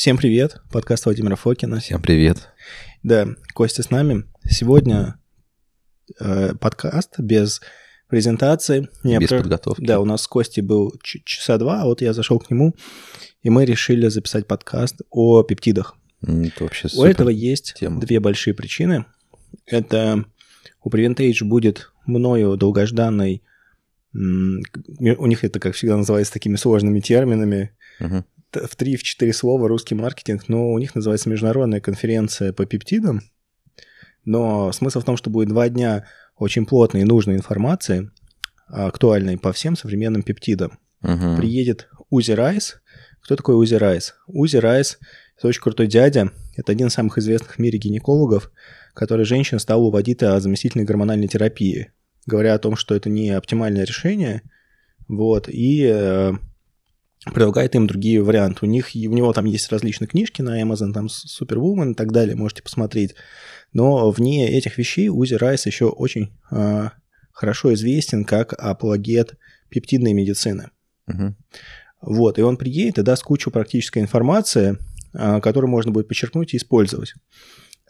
Всем привет, подкаст Владимира Фокина. Всем привет. Да, Костя с нами. Сегодня э, подкаст без презентации. Не, без про... подготовки. Да, у нас с Костей был часа два, а вот я зашел к нему, и мы решили записать подкаст о пептидах. Это вообще у этого есть тема. две большие причины. Это у Preventage будет мною долгожданный у них это, как всегда, называется такими сложными терминами. Угу. В три, в четыре слова русский маркетинг, но у них называется международная конференция по пептидам. Но смысл в том, что будет два дня очень плотной и нужной информации, актуальной по всем современным пептидам. Угу. Приедет Узи Райс. Кто такой Узи Райс? Узи Райс – это очень крутой дядя. Это один из самых известных в мире гинекологов, который женщин стал уводить от заместительной гормональной терапии, говоря о том, что это не оптимальное решение, вот, и э, предлагает им другие варианты. У них, у него там есть различные книжки на Amazon, там Superwoman и так далее, можете посмотреть. Но вне этих вещей Узи Райс еще очень э, хорошо известен как апологет пептидной медицины. Угу. Вот, и он приедет и даст кучу практической информации, э, которую можно будет подчеркнуть и использовать.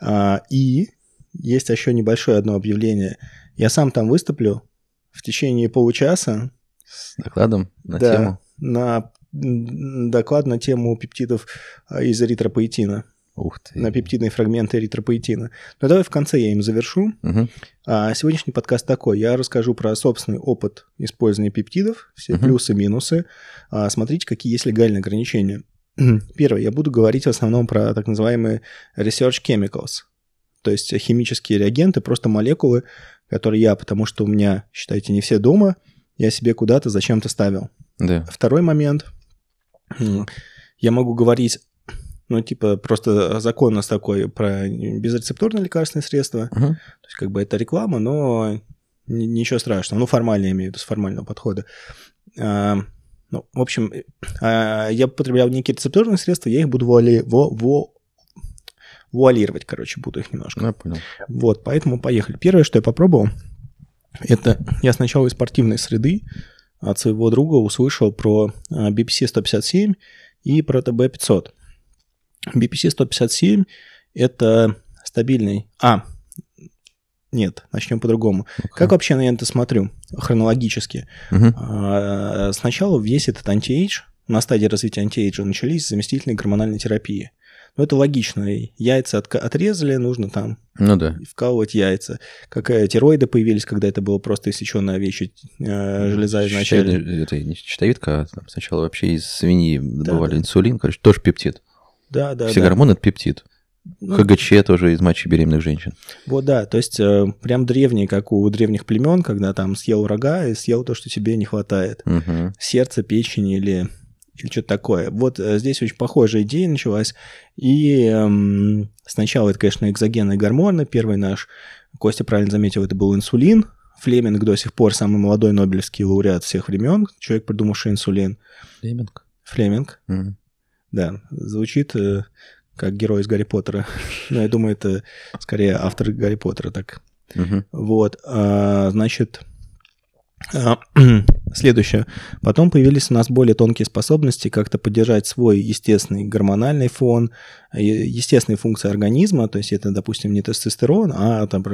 Э, и есть еще небольшое одно объявление. Я сам там выступлю в течение получаса. С докладом на да, тему? на доклад на тему пептидов а, из эритропоэтина. Ух ты. На пептидные фрагменты эритропоэтина. Но давай в конце я им завершу. Угу. А сегодняшний подкаст такой. Я расскажу про собственный опыт использования пептидов, все угу. плюсы, минусы. А, смотрите, какие есть легальные ограничения. Первое, я буду говорить в основном про так называемые research chemicals, то есть химические реагенты, просто молекулы, которые я, потому что у меня, считайте, не все дома, я себе куда-то зачем-то ставил. Да. Второй момент. Я могу говорить, ну, типа, просто закон у нас такой про безрецептурные лекарственные средства. Угу. То есть, как бы это реклама, но ничего страшного. Ну, формально я имею в виду, с формального подхода. А, ну, в общем, а, я потреблял некие рецептурные средства, я их буду вуали, во, во, вуалировать, короче, буду их немножко. Я понял. Вот, поэтому поехали. Первое, что я попробовал, это я сначала из спортивной среды от своего друга услышал про BPC 157 и про TB500. BPC 157 это стабильный... А, нет, начнем по-другому. Okay. Как вообще на это смотрю хронологически? Uh-huh. Сначала весь этот антиэйдж, на стадии развития антиэйджа начались заместительные гормональной терапии. Ну, это логично. Яйца от, отрезали, нужно там ну, да. вкалывать яйца. Как тироиды появились, когда это было просто иссеченная овечья э, железа изначально. Это не щитовидка, а там сначала вообще из свиньи добывали да, инсулин, короче, тоже пептид. Да, да, Все да. гормоны – это пептид. Ну, ХГЧ тоже из мочи беременных женщин. Вот да, то есть э, прям древний, как у древних племен, когда там съел рога и съел то, что тебе не хватает. Угу. Сердце, печень или или что-то такое. Вот э, здесь очень похожая идея началась. И эм, сначала это, конечно, экзогенные гормоны. Первый наш, Костя правильно заметил, это был инсулин. Флеминг до сих пор самый молодой нобелевский лауреат всех времен, человек, придумавший инсулин. Флеминг? Флеминг. Угу. Да, звучит э, как герой из Гарри Поттера. Но я думаю, это скорее автор Гарри Поттера так. Угу. Вот, а, значит, следующее. Потом появились у нас более тонкие способности как-то поддержать свой естественный гормональный фон, естественные функции организма, то есть это, допустим, не тестостерон, а там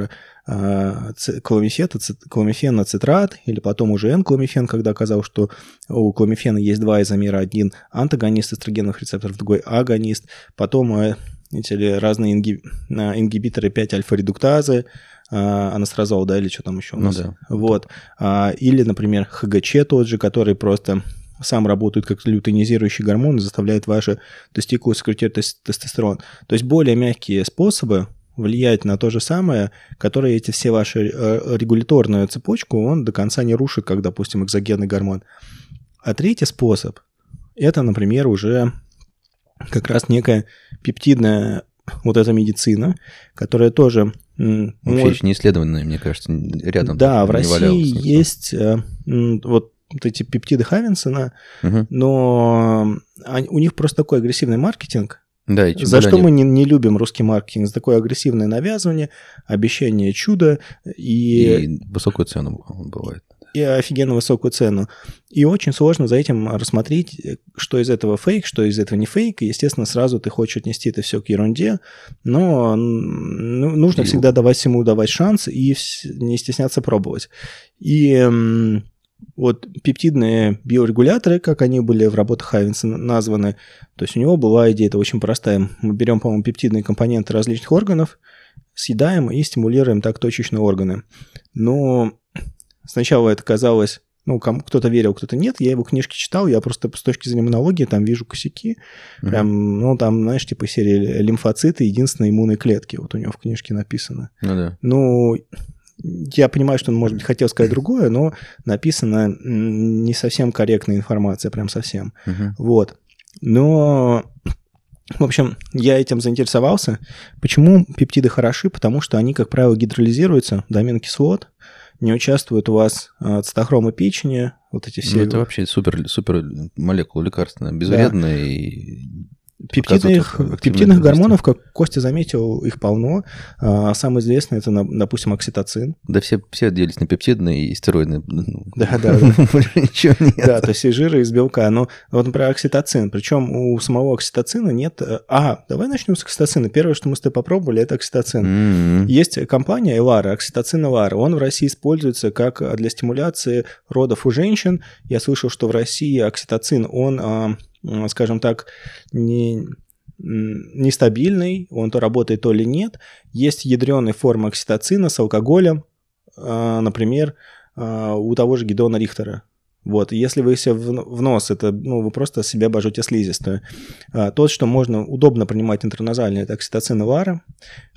а, кломифен ацитрат, или потом уже N-кломифен, когда оказалось, что у кломифена есть два изомера, один антагонист эстрогенных рецепторов, другой агонист, потом эти разные ингибиторы 5-альфа-редуктазы, а, анастрозол, да, или что там еще у ну нас. Ну, да. Вот. А, или, например, ХГЧ тот же, который просто сам работает как лютонизирующий гормон и заставляет ваши тестикулы секретировать тестостерон. То есть более мягкие способы влиять на то же самое, которые эти все ваши э, регуляторную цепочку, он до конца не рушит, как, допустим, экзогенный гормон. А третий способ – это, например, уже как раз некая пептидная вот эта медицина, которая тоже... Вообще может... еще не исследованная, мне кажется, рядом. Да, в России есть э, вот вот эти пептиды Хавинсона, угу. но они, у них просто такой агрессивный маркетинг, да, и за что они... мы не, не любим русский маркетинг, за такое агрессивное навязывание, обещание чуда и... И высокую цену бывает. И офигенно высокую цену. И очень сложно за этим рассмотреть, что из этого фейк, что из этого не фейк. И, естественно, сразу ты хочешь отнести это все к ерунде, но ну, нужно всегда давать всему давать шанс и не стесняться пробовать. И вот пептидные биорегуляторы, как они были в работах Хайвенса названы, то есть у него была идея, это очень простая. Мы берем, по-моему, пептидные компоненты различных органов, съедаем и стимулируем так точечные органы. Но сначала это казалось, ну, кто-то верил, кто-то нет. Я его книжки читал, я просто с точки зрения иммунологии там вижу косяки. Mm-hmm. Прям, ну, там, знаешь, типа серии лимфоциты, единственные иммунные клетки. Вот у него в книжке написано. Ну, да. Ну, я понимаю, что он, может быть, хотел сказать другое, но написано не совсем корректная информация, прям совсем. Uh-huh. Вот. Но, в общем, я этим заинтересовался. Почему пептиды хороши? Потому что они, как правило, гидролизируются до аминокислот, не участвуют у вас цитохромы печени, вот эти все. Ну, это вообще супер, супер молекула лекарственная, безвредная да. и Пептидных, пептидных гормонов, как Костя заметил, их полно. А, самый известный это, допустим, окситоцин. Да все, все делись на пептидные и стероидные. Да, да. Ничего нет. Да, то есть и жиры из белка. Но вот, например, окситоцин. Причем у самого окситоцина нет... Э, а, давай начнем с окситоцина. Первое, что мы с тобой попробовали, это окситоцин. М-м. Есть компания Элара, окситоцин Элара. Он в России используется как для стимуляции родов у женщин. Я слышал, что в России окситоцин, он а, скажем так, не, нестабильный, он то работает, то ли нет. Есть ядреные формы окситоцина с алкоголем, а, например, а, у того же Гедона Рихтера. Вот, если вы себе в нос, это, ну, вы просто себя обожжете слизистую. А, тот, что можно удобно принимать интерназально, это окситоцин и лара.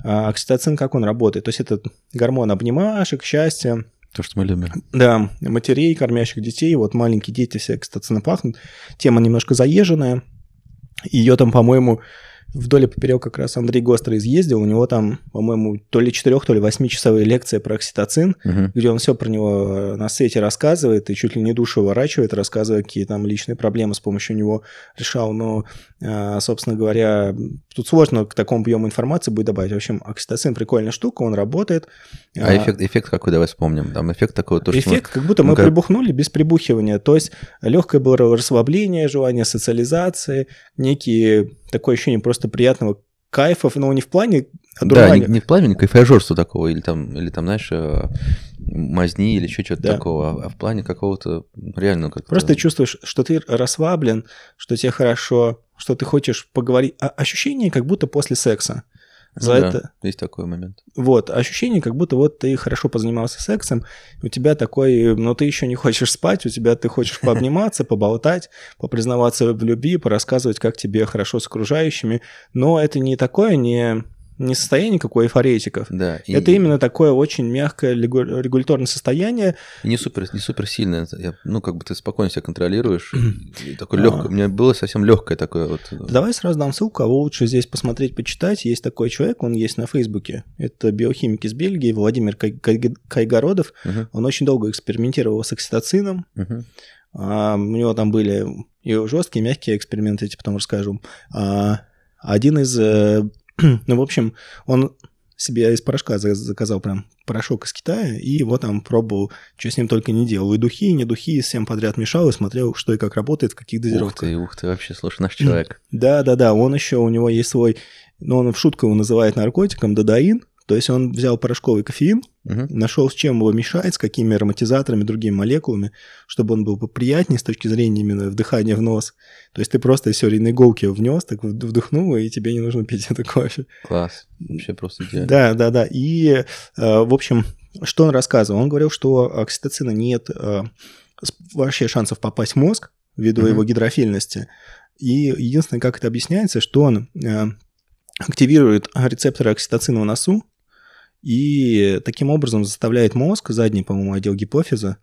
А окситоцин, как он работает? То есть это гормон обнимашек, счастья, то, что мы любим. Да, матерей, кормящих детей. Вот маленькие дети все, кстати, пахнут. Тема немножко заезженная. Ее там, по-моему, вдоль и поперек как раз Андрей Гостро изъездил, у него там, по-моему, то ли 4, то ли 8-часовая лекция про окситоцин, угу. где он все про него э, на свете рассказывает и чуть ли не душу выворачивает, рассказывая, какие там личные проблемы с помощью него решал. Но, собственно говоря, тут сложно к такому объему информации будет добавить. В общем, окситоцин прикольная штука, он работает. А, а эффект, эффект какой, давай вспомним. Там эффект такой, то, эффект, что мы... как будто мы ну, прибухнули без прибухивания. То есть легкое было расслабление, желание социализации, некие такое ощущение просто приятного кайфа, но не в плане Да, не, не в плане кайфажорства такого, или там, или там, знаешь, э, мазни или еще что-то да. такого, а в плане какого-то реально как-то... Просто чувствуешь, что ты расслаблен, что тебе хорошо, что ты хочешь поговорить. А ощущение, как будто после секса. За ну, это... Да, есть такой момент. Вот, ощущение, как будто вот ты хорошо позанимался сексом, у тебя такой, но ты еще не хочешь спать, у тебя ты хочешь пообниматься, поболтать, попризнаваться в любви, порассказывать, как тебе хорошо с окружающими, но это не такое, не не состояние какое эйфоретиков. Да. И... Это именно такое очень мягкое регуляторное состояние. не супер, не супер сильное. Я, ну, как бы ты спокойно себя контролируешь. такое легкое. У меня было совсем легкое такое вот. Давай сразу дам ссылку, кого лучше здесь посмотреть, почитать. Есть такой человек, он есть на Фейсбуке. Это биохимик из Бельгии, Владимир Кайгородов. Угу. Он очень долго экспериментировал с окситоцином. Угу. А, у него там были и жесткие, и мягкие эксперименты, я тебе потом расскажу. А, один из э, ну, в общем, он себе из порошка заказал прям порошок из Китая, и его там пробовал, что с ним только не делал. И духи, и не духи, и всем подряд мешал, и смотрел, что и как работает, в каких дозировках. Ух ты, ух ты, вообще, слушай, наш человек. Да-да-да, он еще, у него есть свой, ну, он в шутку его называет наркотиком, дадаин, то есть он взял порошковый кофеин, угу. нашел, с чем его мешать, с какими ароматизаторами, другими молекулами, чтобы он был поприятнее с точки зрения именно вдыхания в нос. То есть ты просто все на иголки внес, так вдохнул, и тебе не нужно пить это кофе. Класс. Вообще просто идеально. Да, да, да. И, э, в общем, что он рассказывал? Он говорил, что окситоцина нет э, вообще шансов попасть в мозг ввиду угу. его гидрофильности. И единственное, как это объясняется, что он э, активирует рецепторы окситоцина в носу, и таким образом заставляет мозг, задний, по-моему, отдел гипофиза,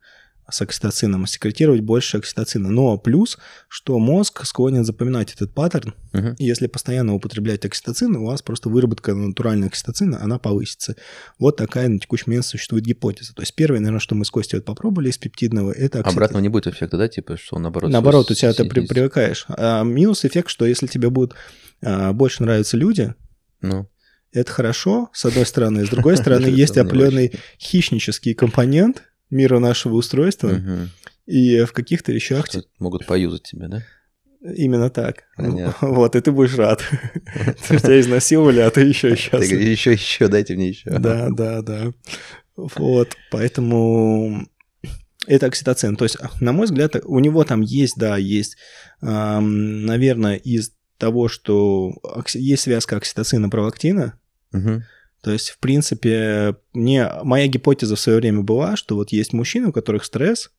с окситоцином, секретировать больше окситоцина. Но плюс, что мозг склонен запоминать этот паттерн. Uh-huh. И если постоянно употреблять окситоцин, у вас просто выработка натуральной окситоцина, она повысится. Вот такая на текущий момент существует гипотеза. То есть первое, наверное, что мы с Костей вот попробовали из пептидного, это окситоцин. Обратного не будет эффекта, да? Типа, что наоборот... Наоборот, у тебя ты при, привыкаешь. А минус эффект, что если тебе будут а, больше нравятся люди, ну это хорошо, с одной стороны. С другой стороны, есть определенный хищнический компонент, мира нашего устройства, и в каких-то вещах могут поюзать тебя, да? именно так. Понятно. Вот, и ты будешь рад. Тебя изнасиловали, а ты еще Ты сейчас. говоришь, еще, еще, дайте мне еще. Да, да, да. Вот, поэтому это окситоцин. То есть, на мой взгляд, у него там есть, да, есть, наверное, из того, что есть связка окситоцина-пролактина, Мгм. то есть, в принципе, мне моя гипотеза в свое время была, что вот есть мужчины, у которых стресс,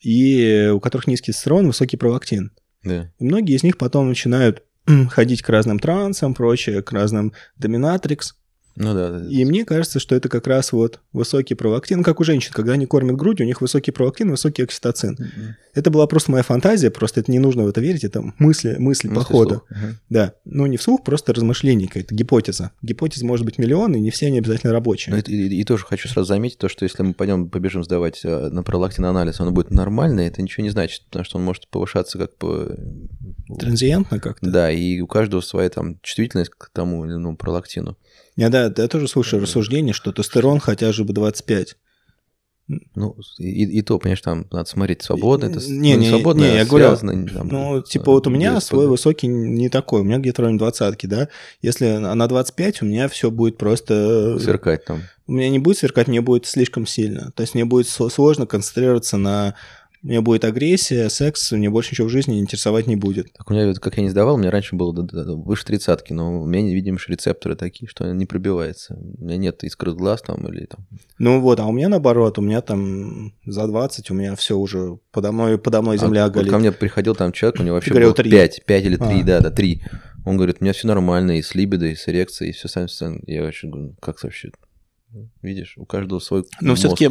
и у которых низкий тестостерон, высокий пролактин. Да. И многие из них потом начинают ходить к разным трансам, прочее, к разным доминатрикс. Ну да. И мне кажется, что это как раз вот высокий пролактин, как у женщин, когда они кормят грудью, у них высокий пролактин, высокий окситоцин. Мгм. Это была просто моя фантазия, просто это не нужно в это верить, это мысли, мысли по Мысли ходу. вслух. Мгм. Да, но не вслух, просто размышление какая-то, гипотеза. Гипотез может быть миллион, и не все они обязательно рабочие. Ну, это- и, и тоже хочу сразу заметить то, что если мы пойдем, побежим сдавать э, на пролактин анализ, он будет нормальный, это ничего не значит, потому что он может повышаться как по... Транзиентно как-то. Да, и у каждого своя там чувствительность к тому или иному пролактину. Я, да, я тоже слушаю рассуждение, что тестостерон хотя бы 25. Ну, и, и то, понимаешь, там надо смотреть, свободно это, Не, ну, не, свободно, не, я а говорю, связано, не, там, Ну, э, типа вот у меня свой под- высокий не такой, у меня где-то в районе двадцатки, да. Если на 25, у меня все будет просто... сверкать там. У меня не будет сверкать, мне будет слишком сильно. То есть мне будет сложно концентрироваться на... У меня будет агрессия, секс, мне больше ничего в жизни интересовать не будет. Так у меня, вот, как я не сдавал, у меня раньше было выше тридцатки, но у меня, видимо, рецепторы такие, что не пробивается. У меня нет искры глаз там или там... Ну вот, а у меня наоборот, у меня там за 20, у меня все уже подо мной, подо мной земля А вот горит. ко мне приходил там человек, у него вообще было три. 5, 5 или 3, А. да, да, 3. Он говорит, у меня все нормально, и с либидо, и с эрекцией, и все сами сами. Я вообще говорю, как вообще? Видишь, у каждого свой Но мозг. все-таки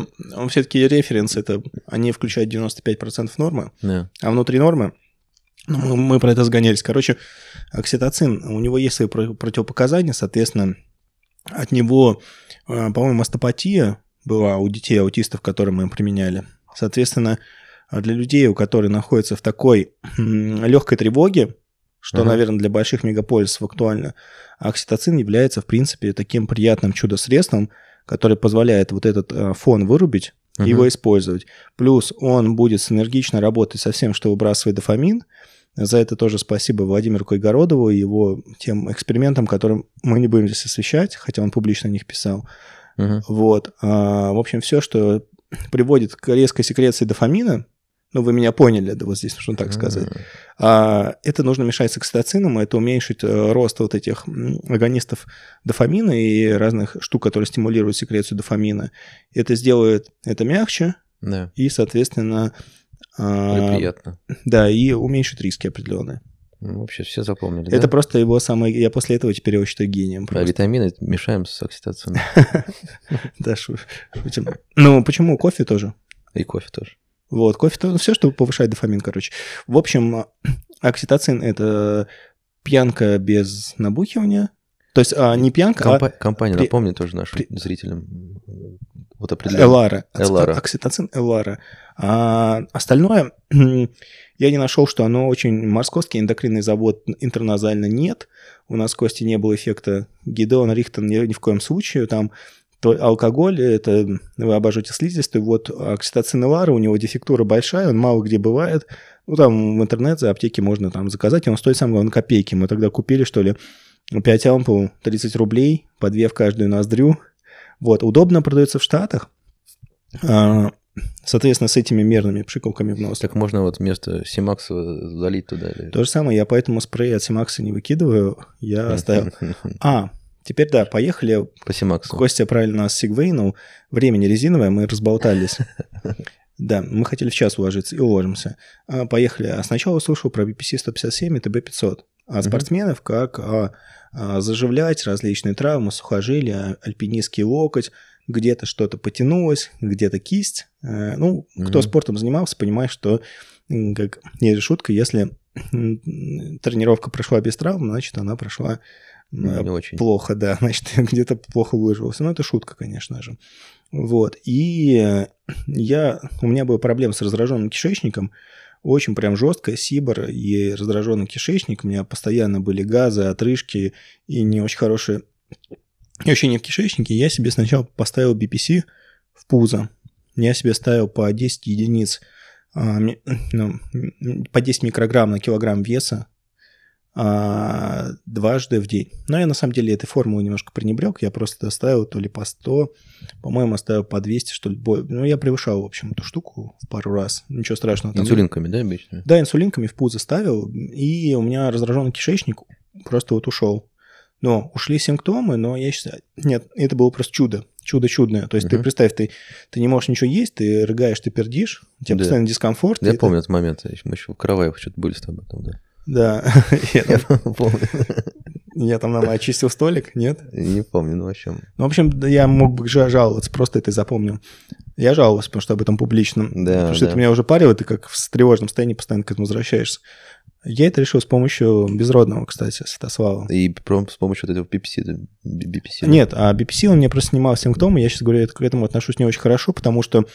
все-таки референс это они включают 95% нормы, Да. а внутри нормы ну, мы, мы про это сгонялись. Короче, окситоцин, у него есть свои про- противопоказания, соответственно, от него, э, по-моему, остеопатия была у детей аутистов, которые мы применяли. Соответственно, для людей, у которых находятся в такой легкой тревоге, что, Ага. наверное, для больших мегаполисов актуально, окситоцин является, в принципе, таким приятным чудо-средством, которое позволяет вот этот э, фон вырубить и Мгм. его использовать. Плюс он будет синергично работать со всем, что выбрасывает дофамин. За это тоже спасибо Владимиру Кайгородову и его тем экспериментам, которым мы не будем здесь освещать, хотя он публично о них писал. Мгм. Вот. А, в общем, все, что приводит к резкой секреции дофамина, ну, вы меня поняли, да, вот здесь нужно так сказать. А, это нужно мешать с окситоцином, это уменьшит э, рост вот этих агонистов дофамина и разных штук, которые стимулируют секрецию дофамина. Это сделает это мягче Да, и, соответственно, а, приятно. да, и уменьшит риски определенные. Ну, вообще все запомнили, Это да? просто его самое... Я после этого теперь его считаю гением. Просто. витамины мешаем с окситоцином. Да, шу- шутим. Ну, почему? Кофе тоже. И кофе тоже. Вот, кофе, то все, что повышает дофамин, короче. В общем, окситоцин – это пьянка без набухивания. То есть а, не пьянка, Компа- Компания, при- напомни тоже нашим при- зрителям. Вот а определенно. элара. Элара. Окситоцин элара. А остальное я не нашел, что оно очень московский эндокринный завод интерназально нет. У нас Кости не было эффекта Гидеон Рихтон ни, ни в коем случае. Там то алкоголь, это вы обожжете слизистую. Вот окситоцин элара, у него дефектура большая, он мало где бывает. Ну, там в интернет за аптеки можно там заказать, и он стоит, самое главное, копейки. Мы тогда купили, что ли, 5 ампул, 30 рублей, по 2 в каждую ноздрю. Вот, удобно продается в Штатах. А, Соответственно, с этими мерными пшикалками в нос. Так можно вот вместо Симакса залить туда. или- То же самое, я поэтому спрей от Симакса не выкидываю, я оставил. А, теперь да, поехали. По Симаксу. Костя правильно. Время не резиновое, мы разболтались. Да, мы хотели в час уложиться и уложимся. А, поехали. А сначала слушал про BPC 157 и ТБ 500. От Мгм. спортсменов, как а, а, заживлять различные травмы, сухожилия, альпинистский локоть, где-то что-то потянулось, где-то кисть. Э, Ну, кто спортом занимался, понимает, что, как есть же шутка, если тренировка прошла без травм, значит, она прошла Не очень. плохо, да, значит, где-то плохо выживался. Ну, это шутка, конечно же. Вот. И я, у меня была проблема с раздраженным кишечником, очень прям жесткая сибор и раздраженный кишечник. У меня постоянно были газы, отрыжки и не очень хорошие ощущения в кишечнике. Я себе сначала поставил BPC в пузо. я себе ставил по 10 единиц, а, ну, по 10 микрограмм на килограмм веса а, дважды в день. Но я на самом деле этой формулы немножко пренебрег, я просто ставил то ли по 100, по-моему, оставил по 200, что ли. Ну, я превышал, в общем, эту штуку в пару раз. Ничего страшного. Там... Инсулинками, да, обычно? Да, инсулинками в пузо ставил, и у меня раздраженный кишечник просто вот ушел. Но ушли симптомы, но я считаю... Нет, это было просто чудо. Чудо чудное. То есть uh-huh. ты представь, ты, ты не можешь ничего есть, ты рыгаешь, ты пердишь, у тебя да. постоянно дискомфорт. Я помню этот момент. Мы еще в Караваево что-то были с тобой там, да. Да. Я помню. Я там нам очистил столик, нет? Не помню, ну о чем. Ну, в общем, я мог бы жаловаться, просто это запомнил. Я жаловался, потому что об этом публично. Да, потому что да. это меня уже парило, ты как в тревожном состоянии постоянно к этому возвращаешься. Я это решил с помощью безродного, кстати, Святослава. И с помощью вот этого BPC, BPC? Нет, а BPC он мне просто снимал симптомы. Я сейчас говорю, я к этому отношусь не очень хорошо, потому что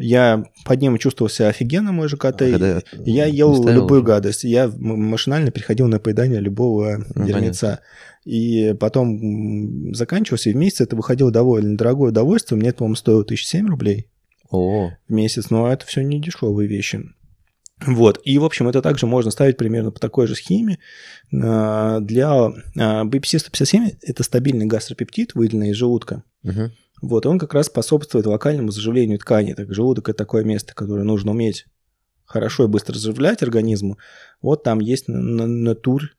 я под ним чувствовал себя офигенно, мой ЖКТ. А я ел любую уже. гадость. Я машинально переходил на поедание любого ну, дерьмеца. И потом заканчивался, и в месяц это выходило довольно дорогое удовольствие. Мне это, по-моему, стоило 1007 рублей О. в месяц. Но это все не дешевые вещи. Вот, и, в общем, это также можно ставить примерно по такой же схеме. А, для BPC-157 это стабильный гастропептид, выделенный из желудка. Угу. Вот, он как раз способствует локальному заживлению ткани. Так желудок – это такое место, которое нужно уметь хорошо и быстро заживлять организму. Вот там есть натур,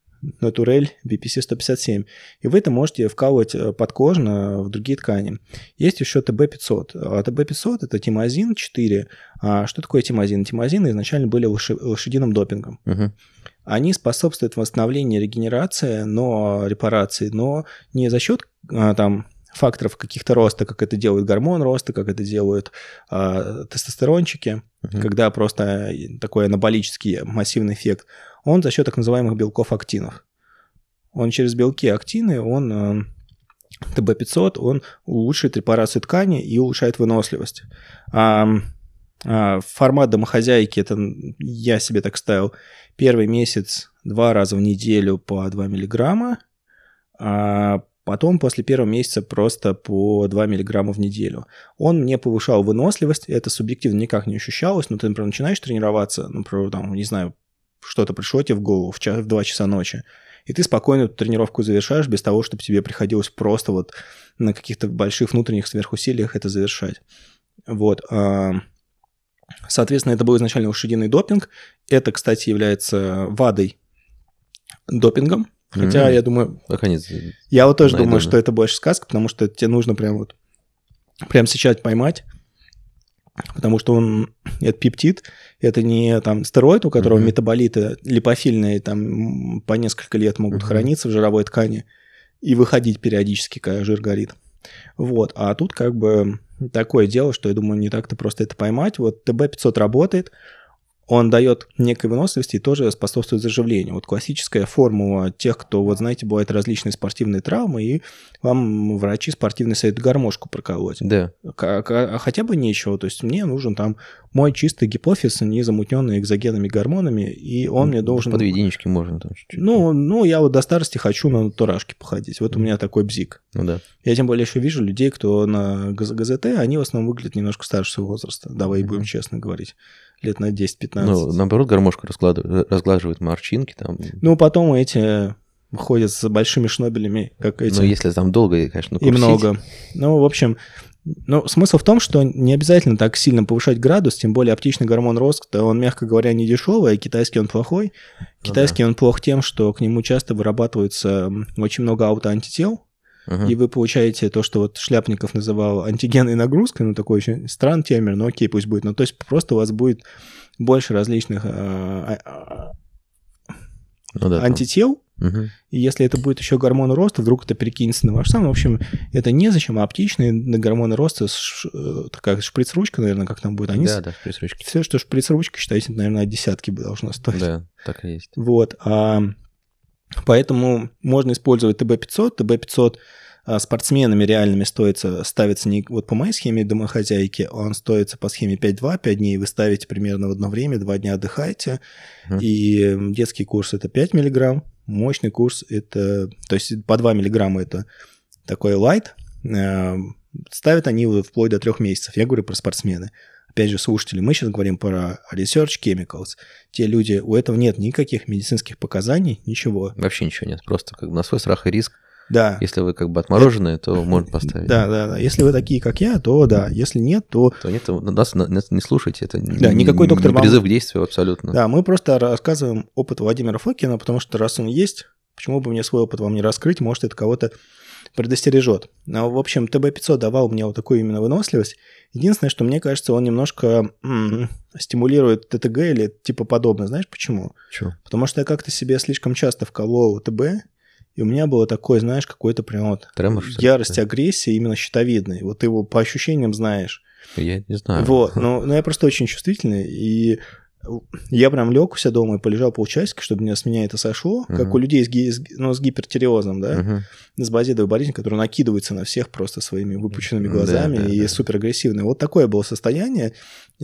натурель BPC-157. И вы это можете вкалывать э, подкожно в другие ткани. Есть еще ТБ-500. А ТБ-500 – это тимазин 4. А что такое тимазин? Тимазины изначально были лошадиным допингом. Угу. Они способствуют восстановлению регенерации, но репарации, но не за счет а, там факторов каких-то роста, как это делают гормон роста, как это делают э, тестостерончики, uh-huh. когда просто такой анаболический массивный эффект, он за счет так называемых белков актинов. Он через белки актины, он э, ТБ-500, он улучшит репарацию ткани и улучшает выносливость. А, а формат домохозяйки, это я себе так ставил, первый месяц два раза в неделю по 2 миллиграмма, а Потом после первого месяца просто по 2 мг в неделю. Он мне повышал выносливость, это субъективно никак не ощущалось, но ты, например, начинаешь тренироваться, например, там, не знаю, что-то пришло тебе в голову в, час, в 2 часа ночи, и ты спокойно эту тренировку завершаешь без того, чтобы тебе приходилось просто вот на каких-то больших внутренних сверхусилиях это завершать. Вот. А, соответственно, это был изначально лошадиный допинг. Это, кстати, является ВАДой допингом, Хотя, mm-hmm. я думаю... Как они я вот тоже думаю, что это больше сказка, потому что тебе нужно прям вот прям сейчас поймать, потому что он, это пептид, это не там стероид, у которого mm-hmm. метаболиты липофильные там по несколько лет могут mm-hmm. храниться в жировой ткани и выходить периодически, когда жир горит. Вот, а тут как бы такое дело, что я думаю, не так-то просто это поймать. Вот ТБ-500 работает, он дает некой выносливости и тоже способствует заживлению. Вот классическая формула тех, кто, вот знаете, бывают различные спортивные травмы, и вам врачи спортивные советуют гармошку проколоть. Да. А, а хотя бы нечего. То есть мне нужен там мой чистый гипофиз, не замутненный экзогенными гормонами, и он мне должен... Под единички можно там чуть-чуть. Ну, ну, я вот до старости хочу на турашке походить. Вот у меня такой бзик. Ну да. Я тем более еще вижу людей, кто на ГЗТ, они в основном выглядят немножко старше своего возраста. Давай mm-hmm. будем честно говорить лет на 10-15. Ну, наоборот, гармошка разглаживает морщинки там. Ну, потом эти ходят с большими шнобелями, как эти. Ну, если там долго, конечно, курсить. И много. Ну, в общем, ну, смысл в том, что не обязательно так сильно повышать градус, тем более оптичный гормон роста, он, мягко говоря, не дешевый, а китайский он плохой. Китайский ну, да. он плох тем, что к нему часто вырабатывается очень много аутоантител, и вы получаете то, что вот Шляпников называл антигенной нагрузкой, ну такой очень странный термин, но окей, пусть будет. Ну то есть просто у вас будет больше различных а, а, ну, да, антител, Угу. И если это будет еще гормон роста, вдруг это перекинется на ваш сам. В общем, это незачем, а оптичные гормоны роста, э, такая шприц-ручка, наверное, как там будет. Они да, да, шприц-ручки. Все, что шприц-ручка, считайте, наверное, от десятки бы должно стоить. Да, так и есть. Вот. А, поэтому можно использовать ТБ-500. ТБ-500 а, спортсменами реальными стоится, ставится не вот по моей схеме домохозяйки, он стоится по схеме 5-2, 5 дней вы ставите примерно в одно время, 2 дня отдыхаете, uh-huh. и детский курс это 5 миллиграмм, мощный курс это, то есть по 2 миллиграмма это такой light, э, Ставят они вплоть до трех месяцев. Я говорю про спортсмены. Опять же, слушатели, мы сейчас говорим про research chemicals. Те люди, у этого нет никаких медицинских показаний, ничего. Вообще ничего нет, просто как бы на свой страх и риск. Да. Если вы как бы отмороженные, то можно поставить. Да, да, да. Если вы такие, как я, то да. Если нет, то... То нет, нас, нас не слушайте. Это да, никакой не, доктор не призыв к действию абсолютно. Да, мы просто рассказываем опыт Владимира Фокина, потому что раз он есть, почему бы мне свой опыт вам не раскрыть, может, это кого-то предостережет. Но, в общем, ТБ-500 давал мне вот такую именно выносливость. Единственное, что мне кажется, он немножко м- стимулирует ТТГ или типа подобное. Знаешь почему? Чего? Потому что я как-то себе слишком часто вколол ТБ, и у меня было такое, знаешь, какой-то прям вот Тремор, ярость, агрессия именно щитовидной. Вот ты его по ощущениям знаешь. Я не знаю. Вот, но, но я просто очень чувствительный, и я прям лег у себя дома и полежал полчасика, чтобы меня, с меня это сошло, Мгм. как у людей с, ги- с ну, с гипертиреозом, да, Мгм. с базидовой болезнью, которая накидывается на всех просто своими выпученными глазами да, и да. суперагрессивной. Вот такое было состояние,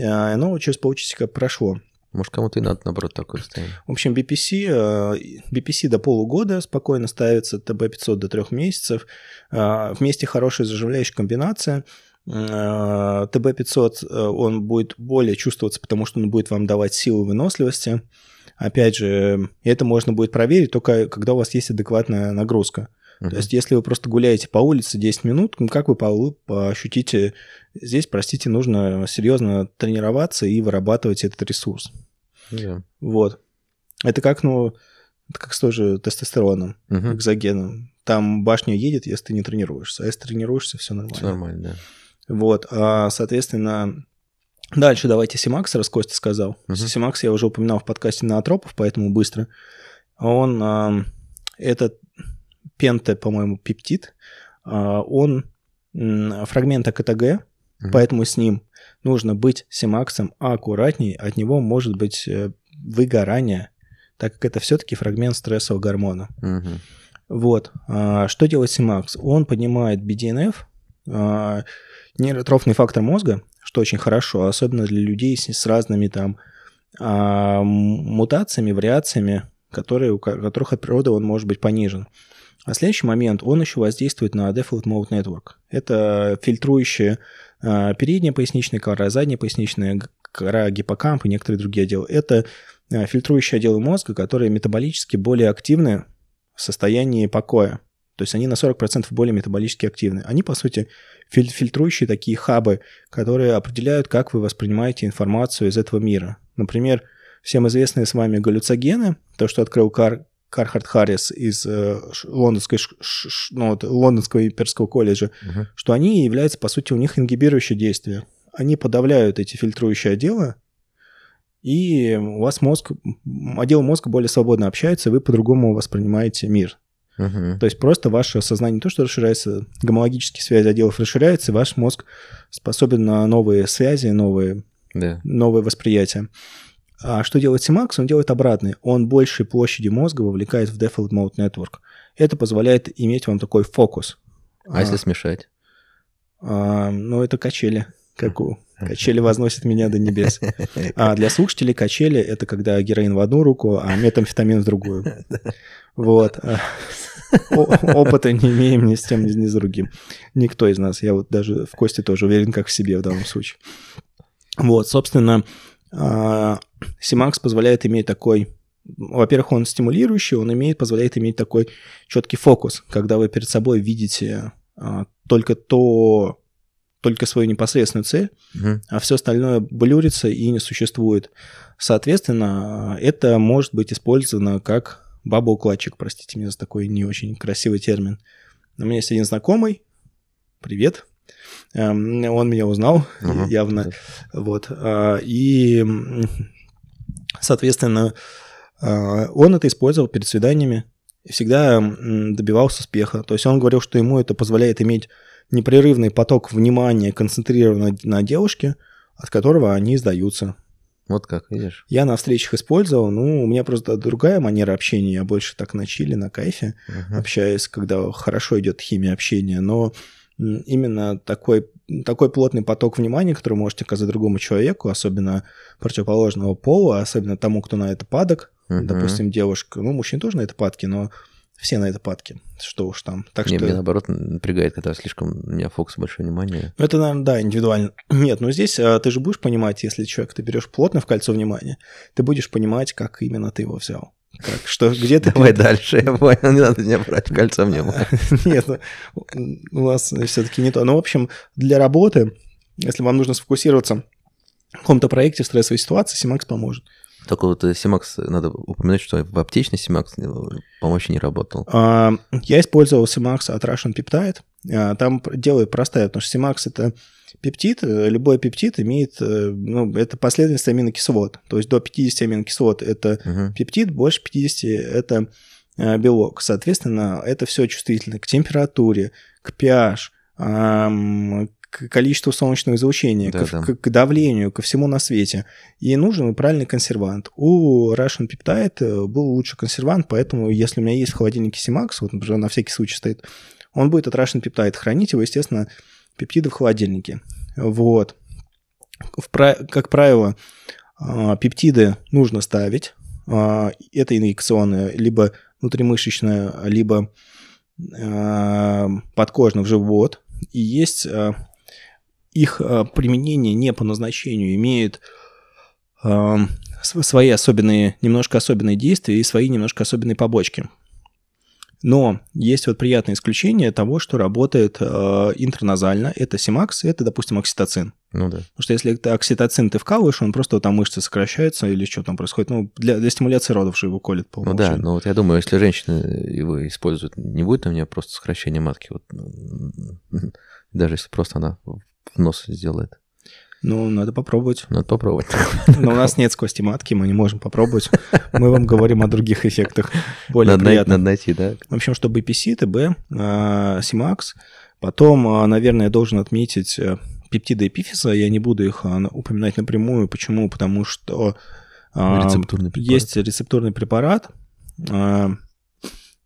а, оно вот через полчасика прошло. Может, кому-то и надо, наоборот, такое состояние. В общем, BPC, э, BPC до полугода спокойно ставится, ТБ-500 до трех месяцев. Э, Вместе хорошая заживляющая комбинация. Э, ТБ-500, э, он будет более чувствоваться, потому что он будет вам давать силу выносливости. Опять же, это можно будет проверить только когда у вас есть адекватная нагрузка. Мгм. То есть, если вы просто гуляете по улице 10 минут, ну, как вы по- ощутите, здесь, простите, нужно серьезно тренироваться и вырабатывать этот ресурс. Да. Вот. Это как, ну, это как с той же тестостероном, Мгм. экзогеном. Там башня едет, если ты не тренируешься. А если тренируешься, все нормально. Всё нормально, да. Вот, а, соответственно, дальше давайте Симакс, раз Костя сказал. Мгм. Симакс я уже упоминал в подкасте на Атропов, поэтому быстро. Он, а, этот пенте, по-моему, пептид, а, он м, фрагмент АКТГ, Мгм. поэтому с ним нужно быть Симаксом аккуратней, от него может быть э, выгорание, так как это все-таки фрагмент стрессового гормона. Мгм. Вот. А, Что делает Симакс? Он поднимает BDNF, а, нейротрофный фактор мозга, что очень хорошо, особенно для людей с, разными там мутациями, вариациями, которые, у ко- которых от природы он может быть понижен. А следующий момент, он еще воздействует на Default Mode Network. Это фильтрующая а, передняя поясничная кора, задняя поясничная кора, гиппокамп и некоторые другие отделы. Это а, фильтрующие отделы мозга, которые метаболически более активны в состоянии покоя. То есть они на 40% более метаболически активны. Они, по сути, филь- фильтрующие такие хабы, которые определяют, как вы воспринимаете информацию из этого мира. Например, всем известные с вами галлюцогены, то, что открыл Кар, Кархард Харрис из э, лондонской, ш- ш- ну, вот, лондонского имперского колледжа, Мгм. что они являются, по сути, у них ингибирующие действия. Они подавляют эти фильтрующие отделы, и у вас мозг, отдел мозга более свободно общается, и вы по-другому воспринимаете мир. Мгм. То есть просто ваше сознание не то, что расширяется, гомологические связи отделов расширяются, и ваш мозг способен на новые связи, новые, Да. новое восприятие. А что делает Симакс? Он делает обратное. Он большей площади мозга вовлекает в Default Mode Network. Это позволяет иметь вам такой фокус. А если смешать? а, ну, это качели. Как у качели возносят меня до небес. А для слушателей качели это когда героин в одну руку, а метамфетамин в другую. Вот. А, Опыта не имеем ни с тем, ни с другим. Никто из нас. Я вот даже в Косте тоже уверен, как в себе в данном случае. Вот, собственно, а, Симакс позволяет иметь такой... Во-первых, он стимулирующий, он имеет, позволяет иметь такой четкий фокус, когда вы перед собой видите а, только то, только свою непосредственную цель, Мгм. а все остальное блюрится и не существует. Соответственно, это может быть использовано как баба-укладчик, простите меня за такой не очень красивый термин. У меня есть один знакомый, привет, он меня узнал Ага. явно, вот, а, и, соответственно, а, он это использовал перед свиданиями и всегда добивался успеха. То есть он говорил, что ему это позволяет иметь непрерывный поток внимания, концентрированный на девушке, от которого они сдаются. Вот как, видишь? Я на встречах использовал, ну, у меня просто другая манера общения, я больше так на чили, на кайфе Мгм. общаюсь, когда хорошо идет химия общения, но именно такой, такой плотный поток внимания, который можете оказать другому человеку, особенно противоположного пола, особенно тому, кто на это падок, Мгм. допустим, девушка, ну, мужчины тоже на это падки, но все на это падки. Что уж там. Так Не, что... меня наоборот напрягает, когда слишком у меня фокус большое внимание. Ну, Это, наверное, да, индивидуально. Нет, но здесь а, ты же будешь понимать, если человек ты берешь плотно в кольцо внимания, ты будешь понимать, как именно ты его взял. Как, что, где ты... Давай дальше, я понял, не надо меня брать кольцо внимания. Нет, ну, у нас все-таки не то. Ну, в общем, для работы, если вам нужно сфокусироваться в каком-то проекте в стрессовой ситуации, Симакс поможет. Только вот Симакс, надо упомянуть, что в аптечный Симакс, по-моему, не работал. А, Я использовал Симакс от Russian Peptide. А, Там делаю простая, потому что Симакс это пептид, э, любой пептид имеет, э, ну, это последовательность аминокислот. То есть до 50 аминокислот это Мгм. пептид, больше 50 это э, белок. Соответственно, это все чувствительно к температуре, к pH, ам, к количеству солнечного излучения, Да, к, да. к- к давлению, ко всему на свете. И нужен правильный консервант. У Russian Peptide был лучший консервант, поэтому если у меня есть в холодильнике Simax, вот, например, на всякий случай стоит, он будет от Russian Peptide. Хранить его, естественно, пептиды в холодильнике. Вот. В Как правило, а, пептиды нужно ставить. А, Это инъекционное, либо внутримышечное, либо а, подкожно в живот. И есть их применение не по назначению имеет св- свои особенные, немножко особенные действия и свои немножко особенные побочки. Но есть вот приятное исключение того, что работает э, интраназально. Это Симакс, это, допустим, окситоцин. Ну да. Потому что если это окситоцин ты вкалываешь, он просто вот там мышцы сокращаются или что там происходит. Ну, для, для стимуляции родов же его колят по Ну да, но вот я думаю, если женщина его использует, не будет у нее просто сокращение матки, вот, даже если просто она в нос сделает. Ну, надо попробовать. Надо попробовать. Но у нас нет скости матки, мы не можем попробовать. Мы вам говорим о других эффектах, более Надо, приятных. надо найти, да? В общем, что BPC, ТБ, э, Симакс. Потом, э, наверное, я должен отметить э, пептиды эпифиза. Я не буду их э, упоминать напрямую. Почему? Потому что Рецептурный препарат. есть рецептурный препарат.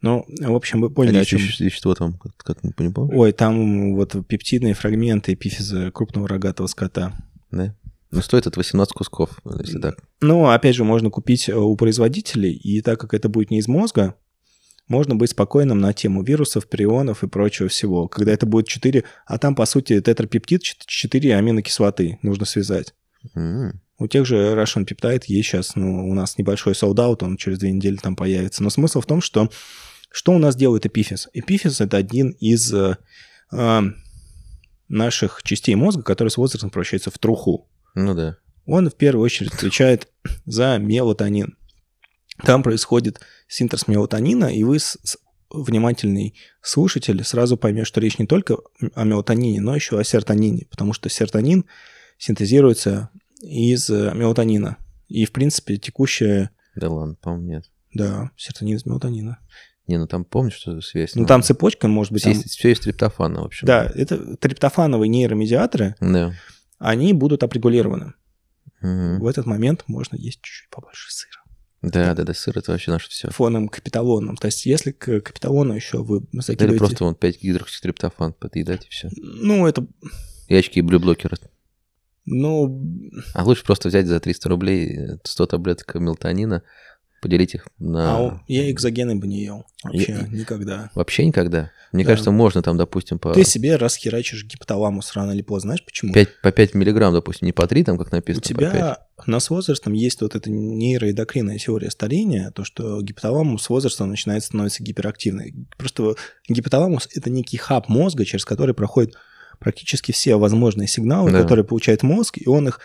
Ну, в общем, вы поняли, о чем... Вещество там, как, как не Ой, там вот пептидные фрагменты эпифиза крупного рогатого скота. да? Ну, стоит это 18 кусков, если так. Ну, опять же, можно купить э, у производителей, и так как это будет не из мозга, можно быть спокойным на тему вирусов, прионов и прочего всего. Когда это будет 4, а там, по сути, тетрапептид, 4 аминокислоты нужно связать. М, У тех же Russian Peptide есть сейчас, ну, у нас небольшой солдат, он через две недели там появится. Но смысл в том, что что у нас делает эпифиз? Эпифиз – это один из э, э, наших частей мозга, который с возрастом превращается в труху Ну да. он в первую очередь отвечает за мелатонин. Там происходит синтез мелатонина, и вы, внимательный слушатель, сразу поймет, что речь не только о мелатонине, но еще о серотонине, потому что серотонин синтезируется из э, мелатонина. И, в принципе, текущая... Да ладно, по-моему, нет. Да, серотонин из мелатонина. Не, ну там помнишь, что связь? Ну, там цепочка, может быть, там- есть, все есть триптофана, в общем. Да, это триптофановые нейромедиаторы, Да. они будут отрегулированы. Мгм. В этот момент можно есть чуть-чуть побольше сыра. Да, да, да, сыр это вообще наше все. фоном капиталоном. То есть, если к капиталону еще вы Или закидываете... просто вон 5 гидрокситриптофан подъедать и все. Ну, это... И очки и блюблокеры. Ну, А лучше просто взять за 300 рублей э, 100 таблеток мелатонина, поделить их на... а у- я экзогены бы не ел. Вообще, никогда. Вообще никогда. Мне Да. кажется, можно там, допустим, по, Ты себе расхерачишь гипоталамус рано или поздно. Знаешь почему? 5, по 5 миллиграмм, допустим, не по 3, там, как У написано, пять. тебя на с возрастом есть вот эта нейроэндокринная теория старения, то, что гипоталамус с возрастом начинает становиться гиперактивной. Просто гипоталамус – это некий хаб мозга, через который проходят практически все возможные сигналы, Да. которые получает мозг, и он их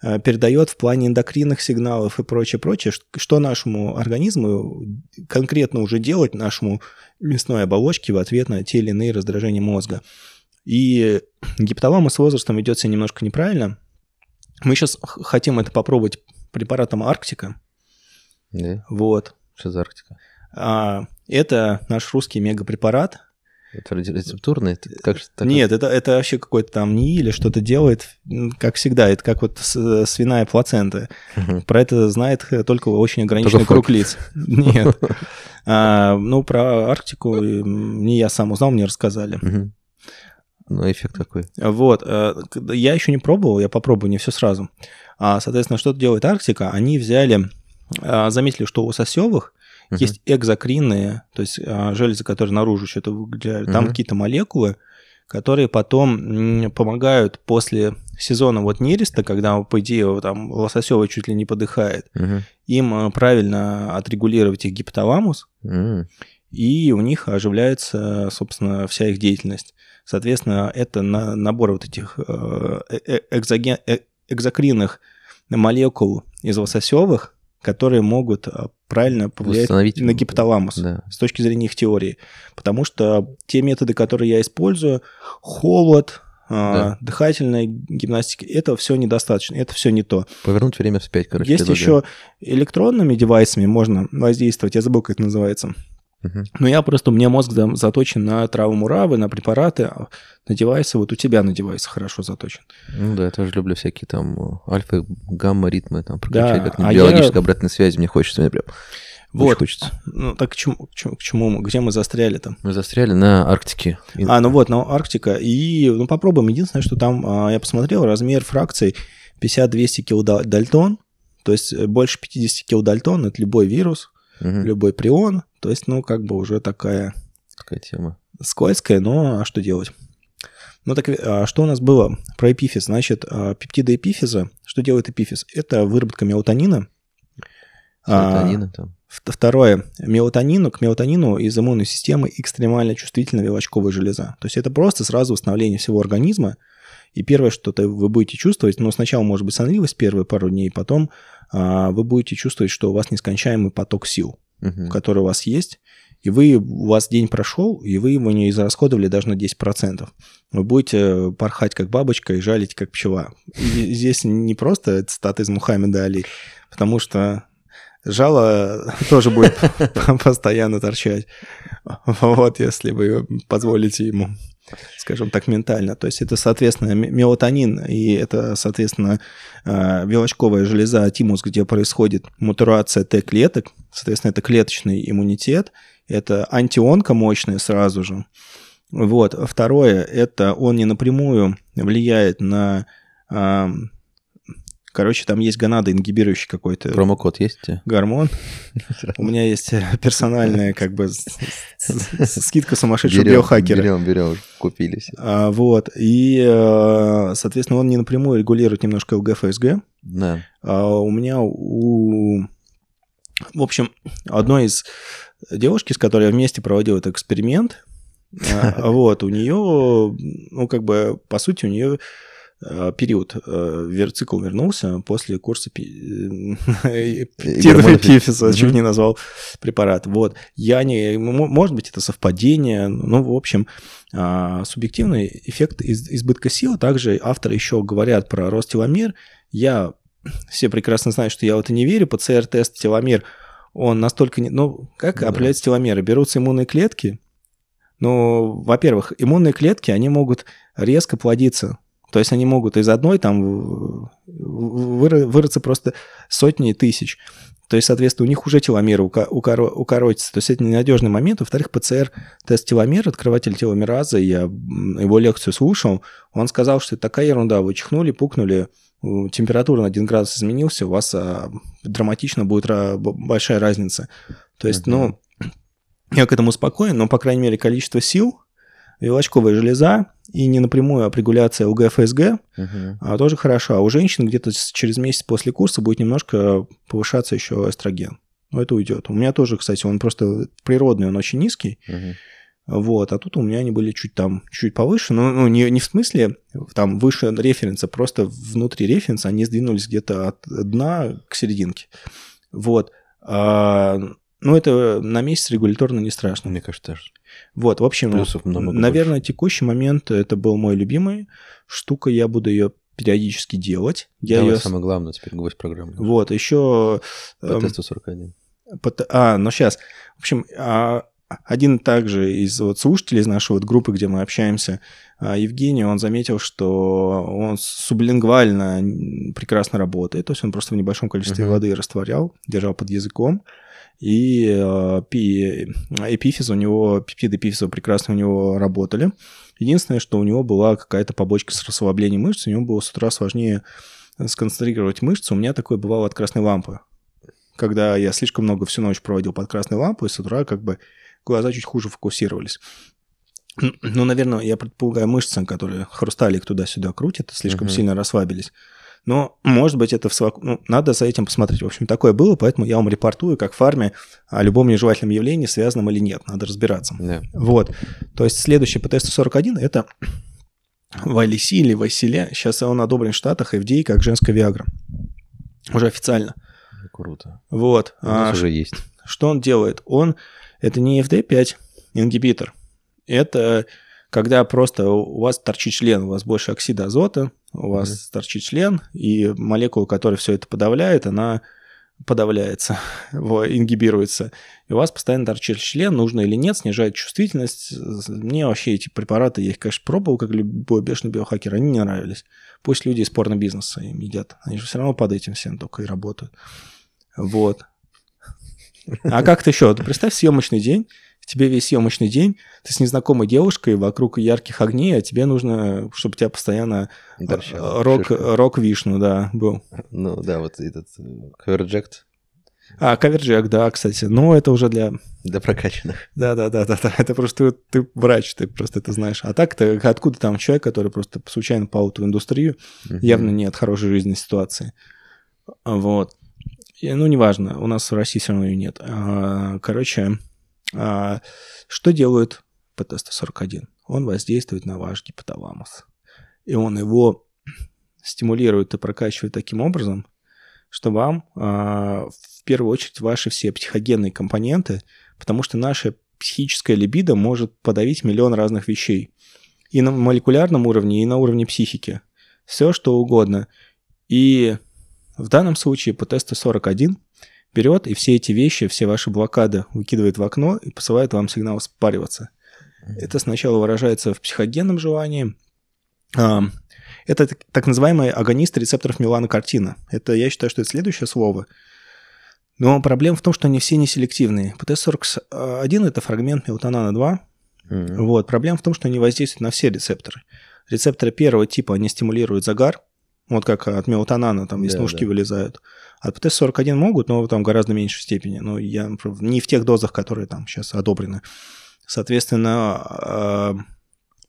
передает в плане эндокринных сигналов и прочее, прочее, что нашему организму конкретно уже делать, нашему мясной оболочке в ответ на те или иные раздражения мозга. И гипоталамус с возрастом ведет себя немножко неправильно. Мы сейчас хотим это попробовать препаратом Арктика. Да? Вот. Что за Арктика? А, это наш русский мегапрепарат. Это рецептурный? Это как так? Нет, это, это вообще какой-то там НИИ или что-то делает, как всегда, это как вот с- свиная плацента. Про это знает э, только очень ограниченный Только круг лиц. Нет. А, ну, про Арктику м, не я сам узнал, мне рассказали. Мгм. Ну, эффект какой? Вот, э, я еще не пробовал, я попробую, не все сразу. А, соответственно, что делает Арктика? Они взяли, а, заметили, что у сосевых Мгм. есть экзокринные, то есть а, железы, которые наружу что-то выделяют. Там Мгм. какие-то молекулы, которые потом помогают после сезона вот нереста, когда, по идее, там лососевый чуть ли не подыхает, Мгм. им а, правильно отрегулировать их гипоталамус, М. и у них оживляется, собственно, вся их деятельность. Соответственно, это на, набор вот этих э, э- экзоген- э- экзокринных молекул из лососевых, которые могут а, правильно повлиять на гипоталамус Да. с точки зрения их теории. Потому что те методы, которые я использую, холод, а, Да. дыхательная гимнастика, это все недостаточно, это все не то. Повернуть время вспять, короче. Есть еще электронными девайсами можно воздействовать, я забыл, как это называется. Мгм. Но я просто, у меня мозг за- заточен на траву муравы, на препараты, а на девайсы, вот у тебя на девайсы хорошо заточен. Ну да, я тоже люблю всякие там э, альфа, гамма, ритмы, там, проключать Да, как-нибудь а биологической я- обратной связи, мне хочется, мне прям очень Вот. хочется. Ну, так к чему, к чему, к чему мы- где мы застряли там? Мы застряли на Арктике. А, ну вот, ну, Арктика. И, ну, попробуем. Единственное, что там, а, я посмотрел, размер фракций 50-200 килодальтон, то есть э, больше 50 килодальтон, это любой вирус, Мгм. любой прион, то есть, ну, как бы уже такая Такая тема. скользкая, но а что делать? Ну так а что у нас было про эпифиз? Значит, а, пептиды эпифиза, что делает эпифиз? Это выработка мелатонина. А, Серотонина там. В- Второе. Мелатонину. К мелатонину из иммунной системы экстремально чувствительна белочковая железа. То есть это просто сразу восстановление всего организма. И первое, что-то вы будете чувствовать, ну, сначала может быть сонливость первые пару дней, потом а, вы будете чувствовать, что у вас нескончаемый поток сил, Мгм. который у вас есть, и вы, у вас день прошел, и вы его не израсходовали даже на 10%. Вы будете порхать как бабочка и жалить как пчела. И здесь не просто цитата из Мухаммеда Али, потому что жало тоже будет постоянно торчать. Вот, если вы позволите ему, скажем так, ментально. То есть это, соответственно, мелатонин, и это, соответственно, э, белочковая железа тимус, где происходит мутурация Т-клеток. Соответственно, это клеточный иммунитет. Это антионка мощная сразу же. Вот. Второе, это он не напрямую влияет на... Короче, там есть гонада ингибирующий какой-то Промокод есть гормон. У меня есть э, персональная, как бы, скидка сумасшедшего биохакера. берем, берем, купили все. А, Вот. И, э, соответственно, он не напрямую регулирует немножко ЛГ-ФСГ. Да. А у меня у... В общем, одной из девушки, с которой я вместе проводил этот эксперимент, а, вот, у нее, ну, как бы, по сути, у нее период, э, вер- цикл вернулся после курса пи- э, чуть не назвал препарат. Вот. Я не... Может быть, это совпадение, ну, в общем, а, субъективный эффект из- избытка сил. Также авторы еще говорят про рост теломер. Я все прекрасно знают, что я в это не верю. ПЦР-тест теломер, он настолько... Не... Ну, как определяются теломеры? Берутся иммунные клетки. Ну, во-первых, иммунные клетки, они могут резко плодиться. То есть они могут из одной там вырыться просто сотни тысяч. То есть, соответственно, у них уже теломеры укоротятся. То есть это ненадежный момент. Во-вторых, ПЦР-тест теломер, открыватель теломеразы, я его лекцию слушал, он сказал, что это такая ерунда, вы чихнули, пукнули, температура на 1 градус изменился, у вас а, драматично будет большая разница. То есть, ну, я к этому спокоен, но, по крайней мере, количество сил, белочковая железа и не напрямую, а регуляция ЛГ-ФСГ Мгм. а, тоже хорошо. А у женщин где-то через месяц после курса будет немножко повышаться еще эстроген. Но это уйдет. У меня тоже, кстати, он просто природный, он очень низкий. Мгм. Вот, а тут у меня они были чуть там, чуть повыше. Ну, ну, не, не в смысле там выше референса, просто внутри референса они сдвинулись где-то от дна к серединке. Вот. А, ну, это на месяц регуляторно не страшно. Мне кажется, тоже. Вот, в общем, Плюсов наверное, текущий момент это был мой любимый штука, я буду ее периодически делать. Я Давай с- самое главное теперь гвоздь программы. Вот, еще... По тесту 41. А, ну сейчас. В общем, а, один также из вот слушателей из нашей вот группы, где мы общаемся, а, Евгений, он заметил, что он сублингвально прекрасно работает, то есть он просто в небольшом количестве Мгм. воды растворял, держал под языком, и э, пи- эпифиз у него, пептиды эпифиза прекрасно у него работали. Единственное, что у него была какая-то побочка с расслаблением мышц, у него было с утра сложнее сконцентрировать мышцы. У меня такое бывало от красной лампы. когда я слишком много всю ночь проводил под красной лампой, и с утра как бы глаза чуть хуже фокусировались. Ну, наверное, я предполагаю, мышцы, которые хрусталик туда-сюда крутят, слишком uh-huh. сильно расслабились. Но, может быть, это в совок... ну, надо за этим посмотреть. В общем, такое было, поэтому я вам репортую, как в фарме, о любом нежелательном явлении, связанном или нет. Надо разбираться. Yeah. Вот. То есть следующий по тесту 41 – это Валиси или Василия. Сейчас он одобрен в Штатах FDA как женская Виагра. Уже официально. Круто. Вот. У нас а, уже есть. Что он делает? Он, это не FD5 ингибитор. Это когда просто у вас торчит член, у вас больше оксида азота, у вас mm-hmm. торчит член, и молекула, которая все это подавляет, она подавляется, ингибируется. И у вас постоянно торчит член, нужно или нет, снижает чувствительность. Мне вообще эти препараты, я их, конечно, пробовал, как любой бешеный биохакер, они не нравились. Пусть люди из порно-бизнеса им едят. Они же все равно под этим всем только и работают. Вот. А как-то еще? Представь съемочный день, тебе весь съемочный день, ты с незнакомой девушкой вокруг ярких огней, а тебе нужно, чтобы тебя постоянно Торчал, рок, рок вишну, да, был. Ну да, вот этот коверджект. А, коверджек, да, кстати. Ну, это уже для... Для прокачанных. Да, да, да, да, да. Это просто ты, ты врач, ты просто это знаешь. А так ты откуда там человек, который просто случайно попал в эту индустрию, угу. явно не от хорошей жизненной ситуации. Вот. И, ну, неважно, у нас в России все равно ее нет. А, короче, что делает ПТ-141? Он воздействует на ваш гипоталамус. И он его стимулирует и прокачивает таким образом, что вам а, в первую очередь ваши все психогенные компоненты, потому что наша психическая либидо может подавить миллион разных вещей. И на молекулярном уровне, и на уровне психики. Все, что угодно. И в данном случае ПТ-141 берет и все эти вещи, все ваши блокады выкидывает в окно и посылает вам сигнал спариваться. Это сначала выражается в психогенном желании. А, это так называемые агонисты рецепторов меланокартина. Это, я считаю, что это следующее слово. Но проблема в том, что они все не селективные. ПТ-41 – это фрагмент мелатонана 2. Mm-hmm. Вот. Проблема в том, что они воздействуют на все рецепторы. Рецепторы первого типа, они стимулируют загар, вот как от мелатонана, там, из да, веснушки да. вылезают. От ПТ-41 могут, но там гораздо меньшей степени. Но я не в тех дозах, которые там сейчас одобрены. Соответственно, а,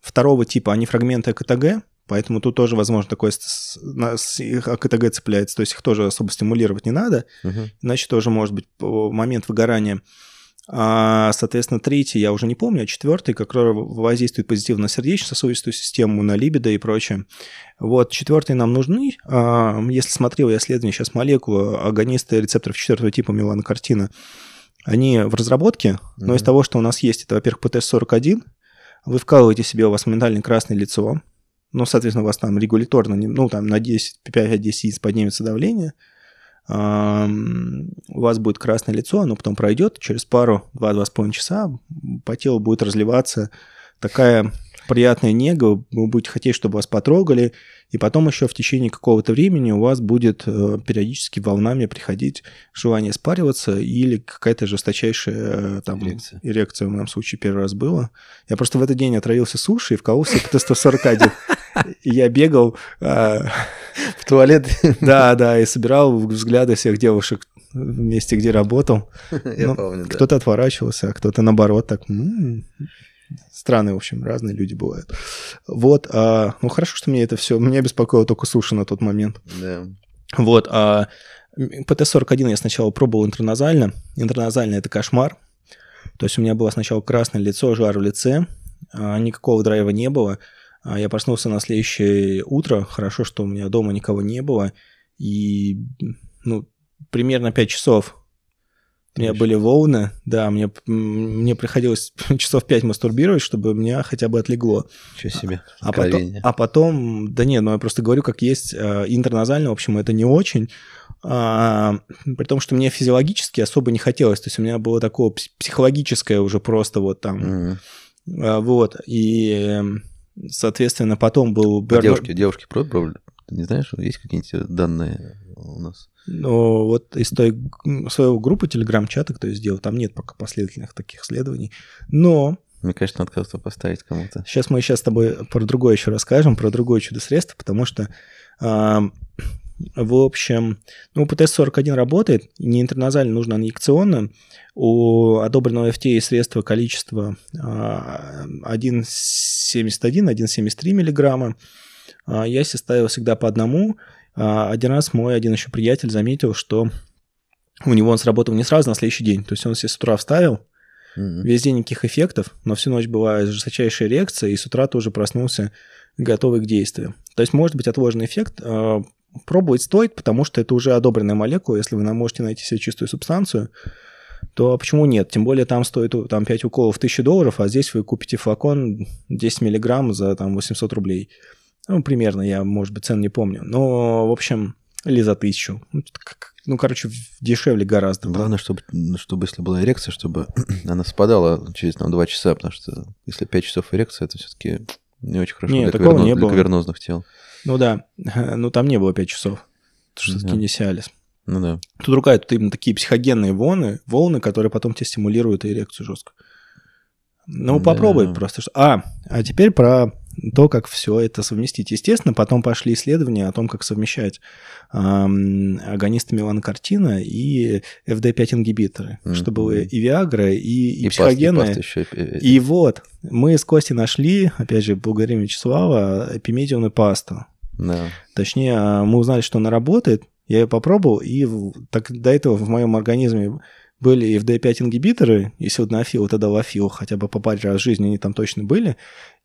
второго типа они фрагменты КТГ, поэтому тут тоже, возможно, такое их КТГ цепляется, то есть их тоже особо стимулировать не надо, угу. иначе тоже может быть момент выгорания. А, соответственно, третий я уже не помню, а четвертый, который воздействует позитивно на сердечно-сосудистую систему, на либидо и прочее. Вот, четвертый нам нужны. А, если смотрел я исследование сейчас молекулы, агонисты рецепторов четвертого типа меланокартина, они в разработке, но mm-hmm. из того, что у нас есть, это, во-первых, ПТС-41, вы вкалываете себе, у вас моментально красное лицо, ну, соответственно, у вас там регуляторно, ну, там на 10, 5-10 яиц поднимется давление – у вас будет красное лицо, оно потом пройдет, через пару, 2-2,5 часа по телу будет разливаться такая приятная нега, вы будете хотеть, чтобы вас потрогали, и потом еще в течение какого-то времени у вас будет э, периодически волнами приходить желание спариваться или какая-то жесточайшая э, там эрекция. эрекция в моем случае первый раз было. Я просто в этот день отравился суши и вкололся ПТ-141. Я бегал... А, в туалет? Да, да, и собирал взгляды всех девушек в месте, где работал. Я ну, Кто-то отворачивался, а кто-то наоборот так... Странные, в общем, разные люди бывают. Вот, а, ну хорошо, что мне это все, меня беспокоило только суши на тот момент. Да. Вот, а ПТ-41 я сначала пробовал интерназально. Интерназально это кошмар. То есть у меня было сначала красное лицо, жар в лице, а, никакого драйва не было. А я проснулся на следующее утро, хорошо, что у меня дома никого не было, и ну, примерно 5 часов. У меня были волны, да, мне, мне приходилось часов пять мастурбировать, чтобы меня хотя бы отлегло. Ничего себе, а потом, а потом, да нет, ну я просто говорю, как есть, э, интерназально, в общем, это не очень, а, при том, что мне физиологически особо не хотелось, то есть у меня было такое психологическое уже просто вот там, mm-hmm. а, вот, и, соответственно, потом был... А девушки, девушки пробовали? Ты не знаешь, есть какие-нибудь данные у нас? Но вот из той своего группы телеграм-чата, кто сделал, там нет пока последовательных таких исследований. Но мне, кажется, надо кого-то поставить кому-то. Сейчас мы сейчас с тобой про другое еще расскажем, про другое чудо-средство, потому что э, В общем, ну, ПТС-41 работает, не интерназально, нужно инъекционно. У одобренного FTA средства количество 1,71, 1,73 миллиграмма. Я себе ставил всегда по одному. Один раз мой один еще приятель заметил, что у него он сработал не сразу, на следующий день. То есть он себе с утра вставил, mm-hmm. весь день никаких эффектов, но всю ночь была жесточайшая реакция, и с утра тоже проснулся готовый к действию. То есть может быть отложенный эффект. Пробовать стоит, потому что это уже одобренная молекула. Если вы можете найти себе чистую субстанцию, то почему нет? Тем более там стоит там 5 уколов 1000 долларов, а здесь вы купите флакон 10 миллиграмм за там 800 рублей. Ну, примерно, я, может быть, цен не помню. Но, в общем, или за тысячу. Ну, ну, короче, дешевле гораздо. Главное, чтобы, чтобы если была эрекция, чтобы она спадала через там, 2 часа, потому что если 5 часов эрекция, это все-таки не очень хорошо Нет, для, такого каверно... не было. для кавернозных тел. Ну да, ну там не было 5 часов. Это что все-таки да. не Сиалис. Ну да. Тут другая, тут именно такие психогенные волны, волны, которые потом тебе стимулируют эрекцию жестко. Ну, да. попробуй просто. А, а теперь про то, как все это совместить. Естественно, потом пошли исследования о том, как совмещать эм, агонисты меланокартина и FD5-ингибиторы, mm-hmm. чтобы и Виагра, и, и, и психогенные. Паст, и, паст еще. и вот, мы с Костей нашли, опять же, благодаря Вячеслава, эпимедиум пасту. Да. Точнее, мы узнали, что она работает, я ее попробовал, и так, до этого в моем организме были FD5-ингибиторы, и силденафил, тогда лафил, хотя бы по паре раз в жизни они там точно были,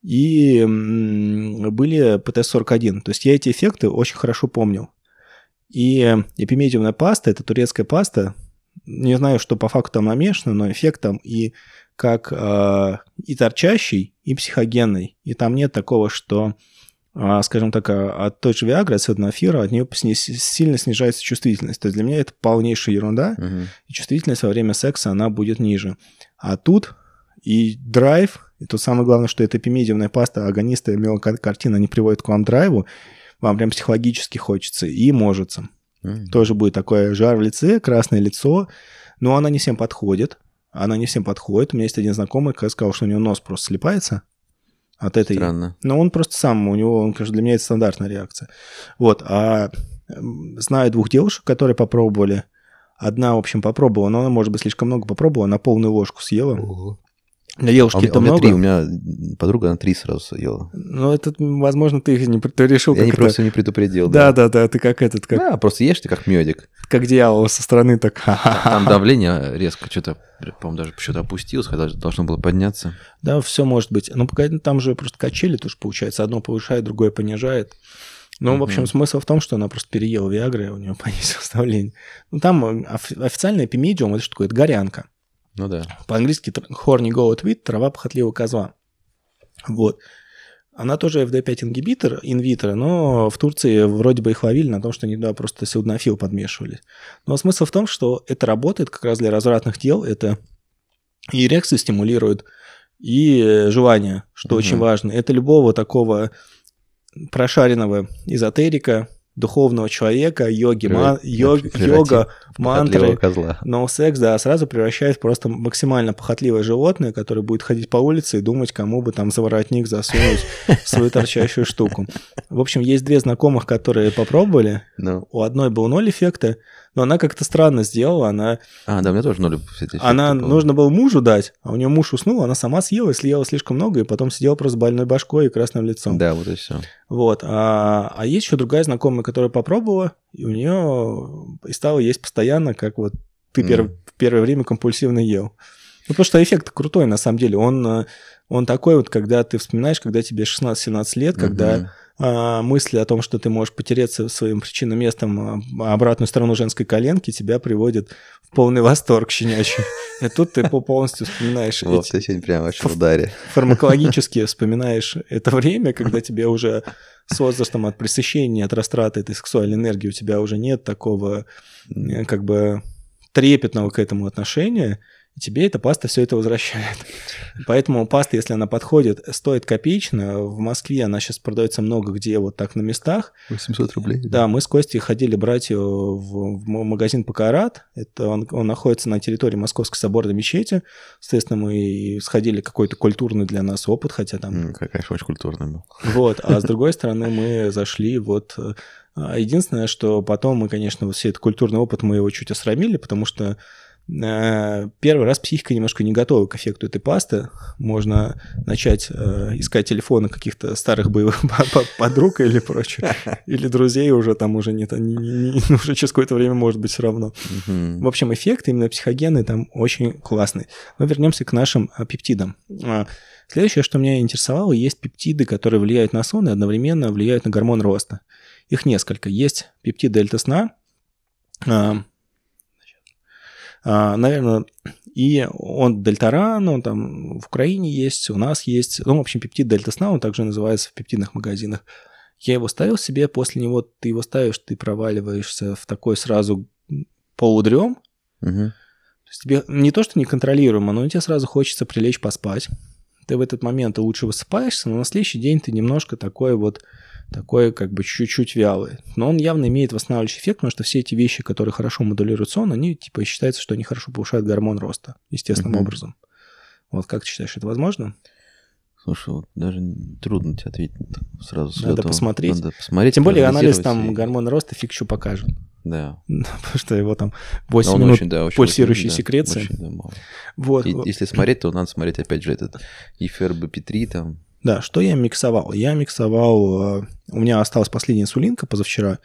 и были ПТС-41. То есть я эти эффекты очень хорошо помнил. И эпимедиумная паста, это турецкая паста, не знаю, что по факту там намешано, но эффект там и как э, и торчащий, и психогенный. И там нет такого, что скажем так, а, от той же Viagra, от седонафира, от нее сильно снижается чувствительность. То есть для меня это полнейшая ерунда, угу. и чувствительность во время секса, она будет ниже. А тут и драйв, и тут самое главное, что это эпимедиумная паста, агонисты миокартина, они приводят к вам драйву, вам прям психологически хочется, и можется. mm Тоже будет такое жар в лице, красное лицо, но она не всем подходит. Она не всем подходит. У меня есть один знакомый, который сказал, что у него нос просто слепается от этой. Странно. Но он просто сам, у него, он, конечно, для меня это стандартная реакция. Вот, а знаю двух девушек, которые попробовали. Одна, в общем, попробовала, но она, может быть, слишком много попробовала, на полную ложку съела. Ого. Для девушки а это у меня много. Три, у меня подруга на три сразу съела. Ну, это, возможно, ты их не ты решил, Я не просто не предупредил. Да, да, да, ты как этот, как... Да, просто ешь ты как медик. Как дьявол со стороны так. Там давление резко что-то, по-моему, даже что-то опустилось, хотя должно было подняться. Да, все может быть. Ну, пока там же просто качели тоже получается. Одно повышает, другое понижает. Ну, в общем, смысл в том, что она просто переела Виагры, у нее понизилось давление. Ну, там официальный эпимедиум, это что такое? Это горянка. Ну да. По-английски horny goat wheat, трава похотливого козла. Вот. Она тоже FD5 ингибитор инвитро, но в Турции вроде бы их ловили на том, что они туда просто силденафил подмешивали. Но смысл в том, что это работает как раз для развратных дел. Это и эрекцию стимулирует, и желание, что угу. очень важно. Это любого такого прошаренного эзотерика, духовного человека, йоги, ман, йог, йога, мантры, козла. но секс, да, сразу превращает в просто максимально похотливое животное, которое будет ходить по улице и думать, кому бы там за воротник засунуть свою торчащую штуку. В общем, есть две знакомых, которые попробовали. No. Ну. У одной был ноль эффекта, но она как-то странно сделала, она... А, да, у меня тоже ноль Она, нужно было мужу дать, а у нее муж уснул, она сама съела, съела слишком много, и потом сидела просто больной башкой и красным лицом. Да, вот и все. Вот, а, а есть еще другая знакомая, которая попробовала, и у нее и стала есть постоянно, как вот ты mm. перв, в первое время компульсивно ел. Ну, потому что эффект крутой, на самом деле. Он, он такой вот, когда ты вспоминаешь, когда тебе 16-17 лет, когда... А, мысли о том, что ты можешь потереться своим причинным местом а, обратную сторону женской коленки, тебя приводит в полный восторг щенячий. И тут ты полностью вспоминаешь вот, эти... сегодня прям вообще в ударе. Фармакологически вспоминаешь это время, когда тебе уже с возрастом от пресыщения, от растраты этой сексуальной энергии у тебя уже нет такого э, как бы трепетного к этому отношения, тебе эта паста все это возвращает. Поэтому паста, если она подходит, стоит копеечно. В Москве она сейчас продается много где вот так на местах. 800 рублей. Да, мы с Костей ходили брать ее в, в магазин Покарат. Это он, он находится на территории Московской соборной мечети. Соответственно, мы сходили какой-то культурный для нас опыт, хотя там... Конечно, очень культурный был. Вот, а с другой стороны мы зашли вот... Э, единственное, что потом мы, конечно, вот все этот культурный опыт, мы его чуть осрамили, потому что первый раз психика немножко не готова к эффекту этой пасты. Можно начать э, искать телефоны каких-то старых боевых подруг или прочее, или друзей уже там уже нет, не, не, уже через какое-то время может быть все равно. В общем, эффект именно психогенный там очень классный. Но вернемся к нашим э, пептидам. А, следующее, что меня интересовало, есть пептиды, которые влияют на сон и одновременно влияют на гормон роста. Их несколько. Есть пептид дельта сна, наверное, и он дельтаран, он там в Украине есть, у нас есть. Ну, в общем, пептид дельта сна, он также называется в пептидных магазинах. Я его ставил себе, после него ты его ставишь, ты проваливаешься в такой сразу полудрем. Угу. То есть тебе не то, что неконтролируемо, но тебе сразу хочется прилечь поспать. Ты в этот момент лучше высыпаешься, но на следующий день ты немножко такой вот такой как бы чуть-чуть вялый. Но он явно имеет восстанавливающий эффект, потому что все эти вещи, которые хорошо модулируют сон, они типа считается, что они хорошо повышают гормон роста естественным mm-hmm. образом. Вот как ты считаешь, это возможно? Слушай, вот даже трудно тебе ответить сразу. Надо этого. посмотреть. Надо посмотреть. Тем более анализ там и... гормона роста фиг еще покажет. Да. Потому что его там 8 он минут очень, да, очень пульсирующей очень, секреции. Да, очень, да, вот. И, если смотреть, то надо смотреть опять же этот ИФРБП3 там, да, что я миксовал? Я миксовал... Э, у меня осталась последняя инсулинка позавчера.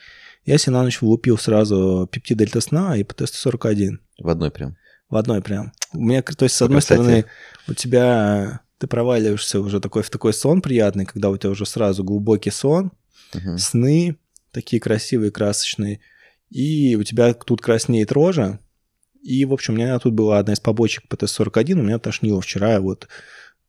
Я себе на ночь влупил сразу пептид дельта сна и ПТСТ-41. В одной прям? В одной прям. У меня, то есть, с одной Кстати. стороны, у тебя... Ты проваливаешься уже такой, в такой сон приятный, когда у тебя уже сразу глубокий сон, угу. сны такие красивые, красочные, и у тебя тут краснеет рожа, и, в общем, у меня тут была одна из побочек ПТС-41, у меня тошнило вчера, вот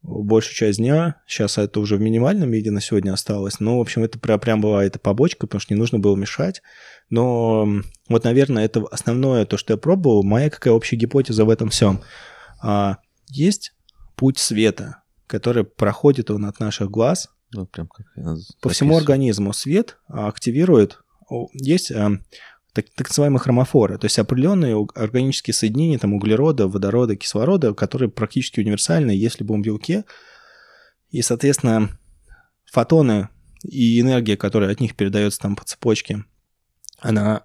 большую часть дня. Сейчас это уже в минимальном виде на сегодня осталось. Но, в общем, это прям, прям была эта побочка, потому что не нужно было мешать. Но вот, наверное, это основное то, что я пробовал. Моя какая общая гипотеза в этом всем. А, есть путь света, который проходит он от наших глаз ну, прям как по всему организму. Свет активирует. Есть а, так, так называемые хромофоры, то есть определенные органические соединения там, углерода, водорода, кислорода, которые практически универсальны есть в любом белке. И, соответственно, фотоны и энергия, которая от них передается там по цепочке, она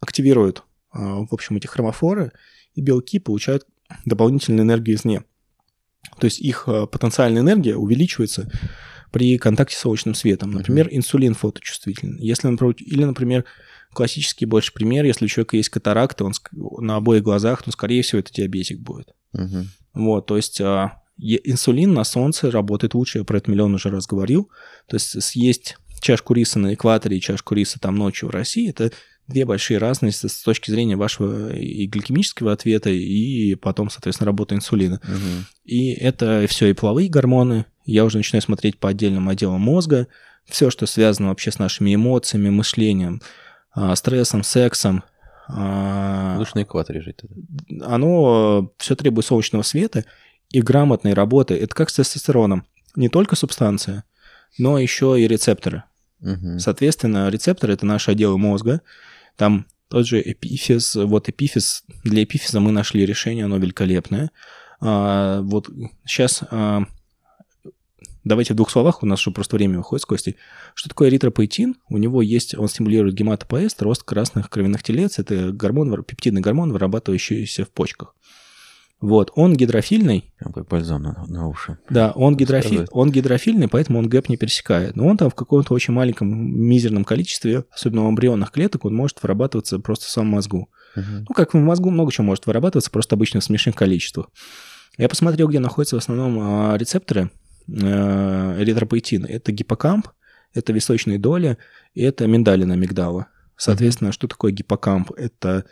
активирует, а, в общем, эти хромофоры, и белки получают дополнительную энергию извне. То есть их а, потенциальная энергия увеличивается при контакте с солнечным светом. Например, инсулин фоточувствительный. Если, например, или, например, классический больше пример, если у человека есть катаракта, он на обоих глазах, то, скорее всего, это диабетик будет. Угу. Вот, то есть а, инсулин на солнце работает лучше, я про это миллион уже раз говорил. То есть съесть чашку риса на экваторе и чашку риса там ночью в России, это две большие разности с точки зрения вашего и гликемического ответа, и потом, соответственно, работы инсулина. Угу. И это все и половые гормоны. Я уже начинаю смотреть по отдельным отделам мозга, все, что связано вообще с нашими эмоциями, мышлением. А, стрессом, сексом. Лучше на экваторе жить тогда. Оно все требует солнечного света и грамотной работы. Это как с тестостероном. Не только субстанция, но еще и рецепторы. Угу. Соответственно, рецепторы – это наши отделы мозга. Там тот же эпифиз, вот эпифиз, для эпифиза мы нашли решение, оно великолепное. А, вот сейчас а, Давайте в двух словах, у нас уже просто время уходит с Костей. Что такое эритропоэтин? У него есть, он стимулирует гематопоэст, рост красных кровяных телец. Это гормон, пептидный гормон, вырабатывающийся в почках. Вот, он гидрофильный. Прям как бальзам на, на уши. Да, он, гидрофи... он гидрофильный, поэтому он гэп не пересекает. Но он там в каком-то очень маленьком мизерном количестве, особенно у эмбрионных клеток, он может вырабатываться просто в самом мозгу. Угу. Ну, как в мозгу много чего может вырабатываться, просто обычно в смешных количествах. Я посмотрел, где находятся в основном а, рецепторы эритропоэтин. Это гиппокамп, это височные доли, и это миндалина амигдала. Соответственно, mm-hmm. что такое гиппокамп? Это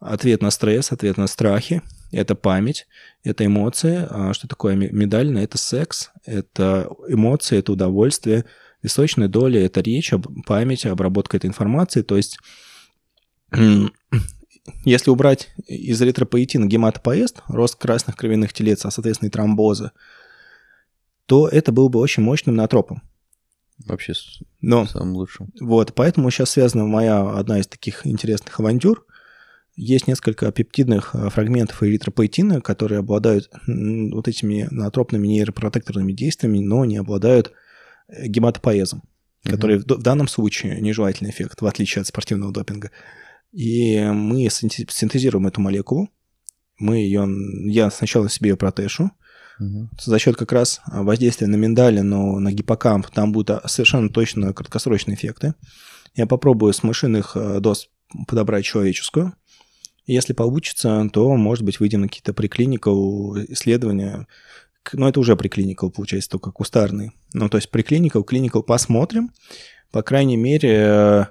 ответ на стресс, ответ на страхи, это память, это эмоции. А что такое медалина? Это секс, это эмоции, это удовольствие. Височные доли – это речь, память, обработка этой информации. То есть если убрать из эритропоэтина гематопоэст, рост красных кровяных телец, а соответственно и тромбоза, то это был бы очень мощным натропом. Вообще Но самым лучшим. вот, поэтому сейчас связана моя одна из таких интересных авантюр. Есть несколько пептидных э, фрагментов эритропоэтина, которые обладают вот этими натропными нейропротекторными действиями, но не обладают э, гематопоэзом, который в в данном случае нежелательный эффект, в отличие от спортивного допинга. И мы синте- синтезируем эту молекулу. Мы ее, я сначала себе ее протешу, Мгм. за счет как раз а, воздействия на миндалин, но на гиппокамп, там будут а, совершенно точно краткосрочные эффекты. Я попробую с мышиных а, доз подобрать человеческую. Если получится, то, может быть, выйдем на какие-то преклиникал исследования. Но это уже преклиникал, получается, только кустарный. Ну, то есть преклиникал, клиникал посмотрим. По крайней мере,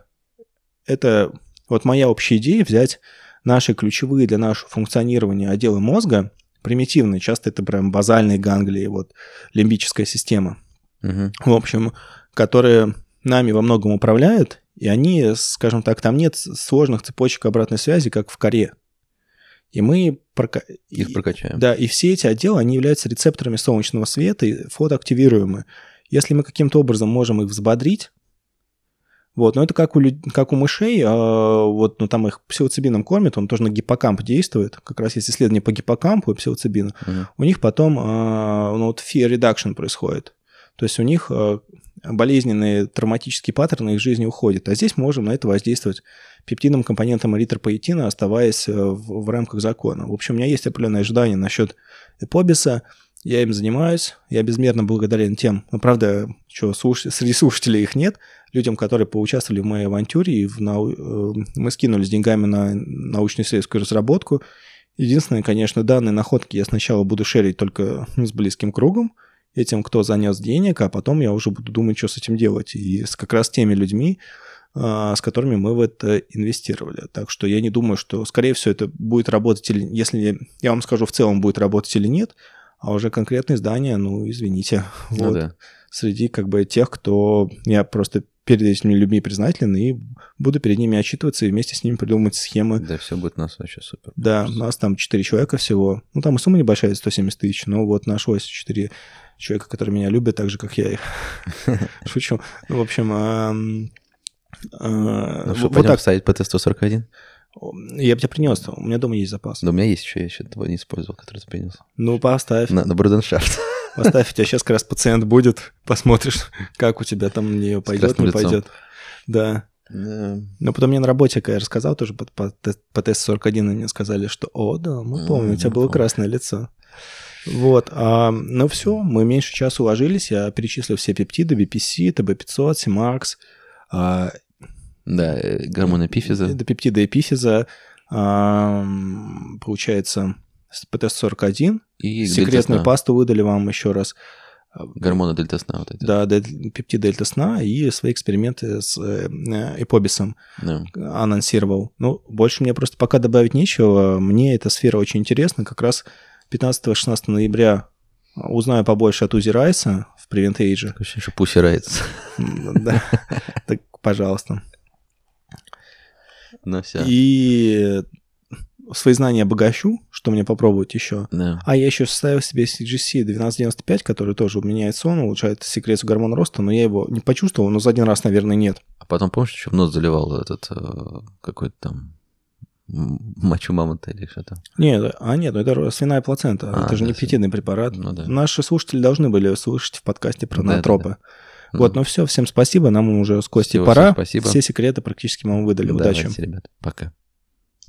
это вот моя общая идея взять наши ключевые для нашего функционирования отделы мозга, примитивные, часто это прям базальные ганглии, вот лимбическая система, Мгм. в общем, которые нами во многом управляют, и они, скажем так, там нет сложных цепочек обратной связи, как в коре. И мы... прока- Их и- прокачаем. да, и все эти отделы, они являются рецепторами солнечного света и фотоактивируемы. Если мы каким-то образом можем их взбодрить, вот, но это как у, люд- как у мышей, а, вот, ну, там их псилоцибином кормят, он тоже на гиппокамп действует, как раз есть исследование по гиппокампу и псилоцибину, Мгм. у них потом а, ну, вот fear reduction происходит. То есть у них а, болезненные травматические паттерны их жизни уходят. А здесь можем на это воздействовать пептидным компонентом эритропоэтина, оставаясь э, в, в рамках закона. В общем, у меня есть определенное ожидание насчет эпобиса. Я им занимаюсь. Я безмерно благодарен тем, ну, правда, что слуш- среди слушателей их нет, людям, которые поучаствовали в моей авантюре, и в нау- э, мы скинулись деньгами на научно-исследовательскую разработку. Единственное, конечно, данные находки я сначала буду шерить только с близким кругом, этим, кто занес денег, а потом я уже буду думать, что с этим делать. И с, как раз теми людьми, а, с которыми мы в это инвестировали. Так что я не думаю, что, скорее всего, это будет работать или... Если я вам скажу в целом, будет работать или нет, а уже конкретные здания, ну, извините. Ну Вот. да. Среди как бы тех, кто... Я просто перед этими людьми признателен и буду перед ними отчитываться и вместе с ними придумывать схемы. Да, все будет у нас вообще супер. Да, у нас там 4 человека всего. Ну, там и сумма небольшая, 170 тысяч, но вот нашлось 4 человека, которые меня любят так же, как я их. Шучу. Ну, В общем, а, Ну что, вот так. ставить ПТ-141? Я бы тебе принес, у меня дома есть запас. Да у меня есть еще, я еще не использовал, который ты принес. Ну, поставь. На, на Бруденшафт. Поставь, у тебя сейчас как раз пациент будет, посмотришь, как у тебя там на нее пойдет, не лицом. пойдет. Да. Но потом мне на работе, когда я рассказал тоже по, по, те- по тест-41, они сказали, что «О, да, мы помним, у тебя было помню. красное лицо». Вот, а, ну все, мы меньше часа уложились, я перечислил все пептиды, BPC, ТБ500, Симакс, а, Да, э, гормон эпифиза. до пептида эпифиза, а, получается, с ПТС-41, И секретную дельта-сна. пасту выдали вам еще раз. Гормоны дельта-сна вот эти. Да, пептид дельта сна и свои эксперименты с э, э, эпобисом Да. анонсировал. Ну, больше мне просто пока добавить нечего. Мне эта сфера очень интересна. Как раз 15-16 ноября узнаю побольше от Узи Райса в Prevent Age. Ощущение, что пусть рается. Да. Так, пожалуйста. Ну все. И свои знания обогащу, что мне попробовать еще. Да. А я еще составил себе CGC 1295, который тоже меняет сон, улучшает секрецию гормона роста, но я его не почувствовал, но за один раз, наверное, нет. А потом, помнишь, еще в нос заливал этот э, какой-то там мочу мамонта или что-то? Нет, а нет, ну это свиная плацента, А, это же да, не пептидный препарат. Ну да. Наши слушатели должны были слышать в подкасте про Да, да, натропы. Вот, ну все, всем спасибо, нам уже с Костей Всего пора. всем спасибо. Все секреты практически мы вам выдали. Удачи. Давайте, ребят. Пока.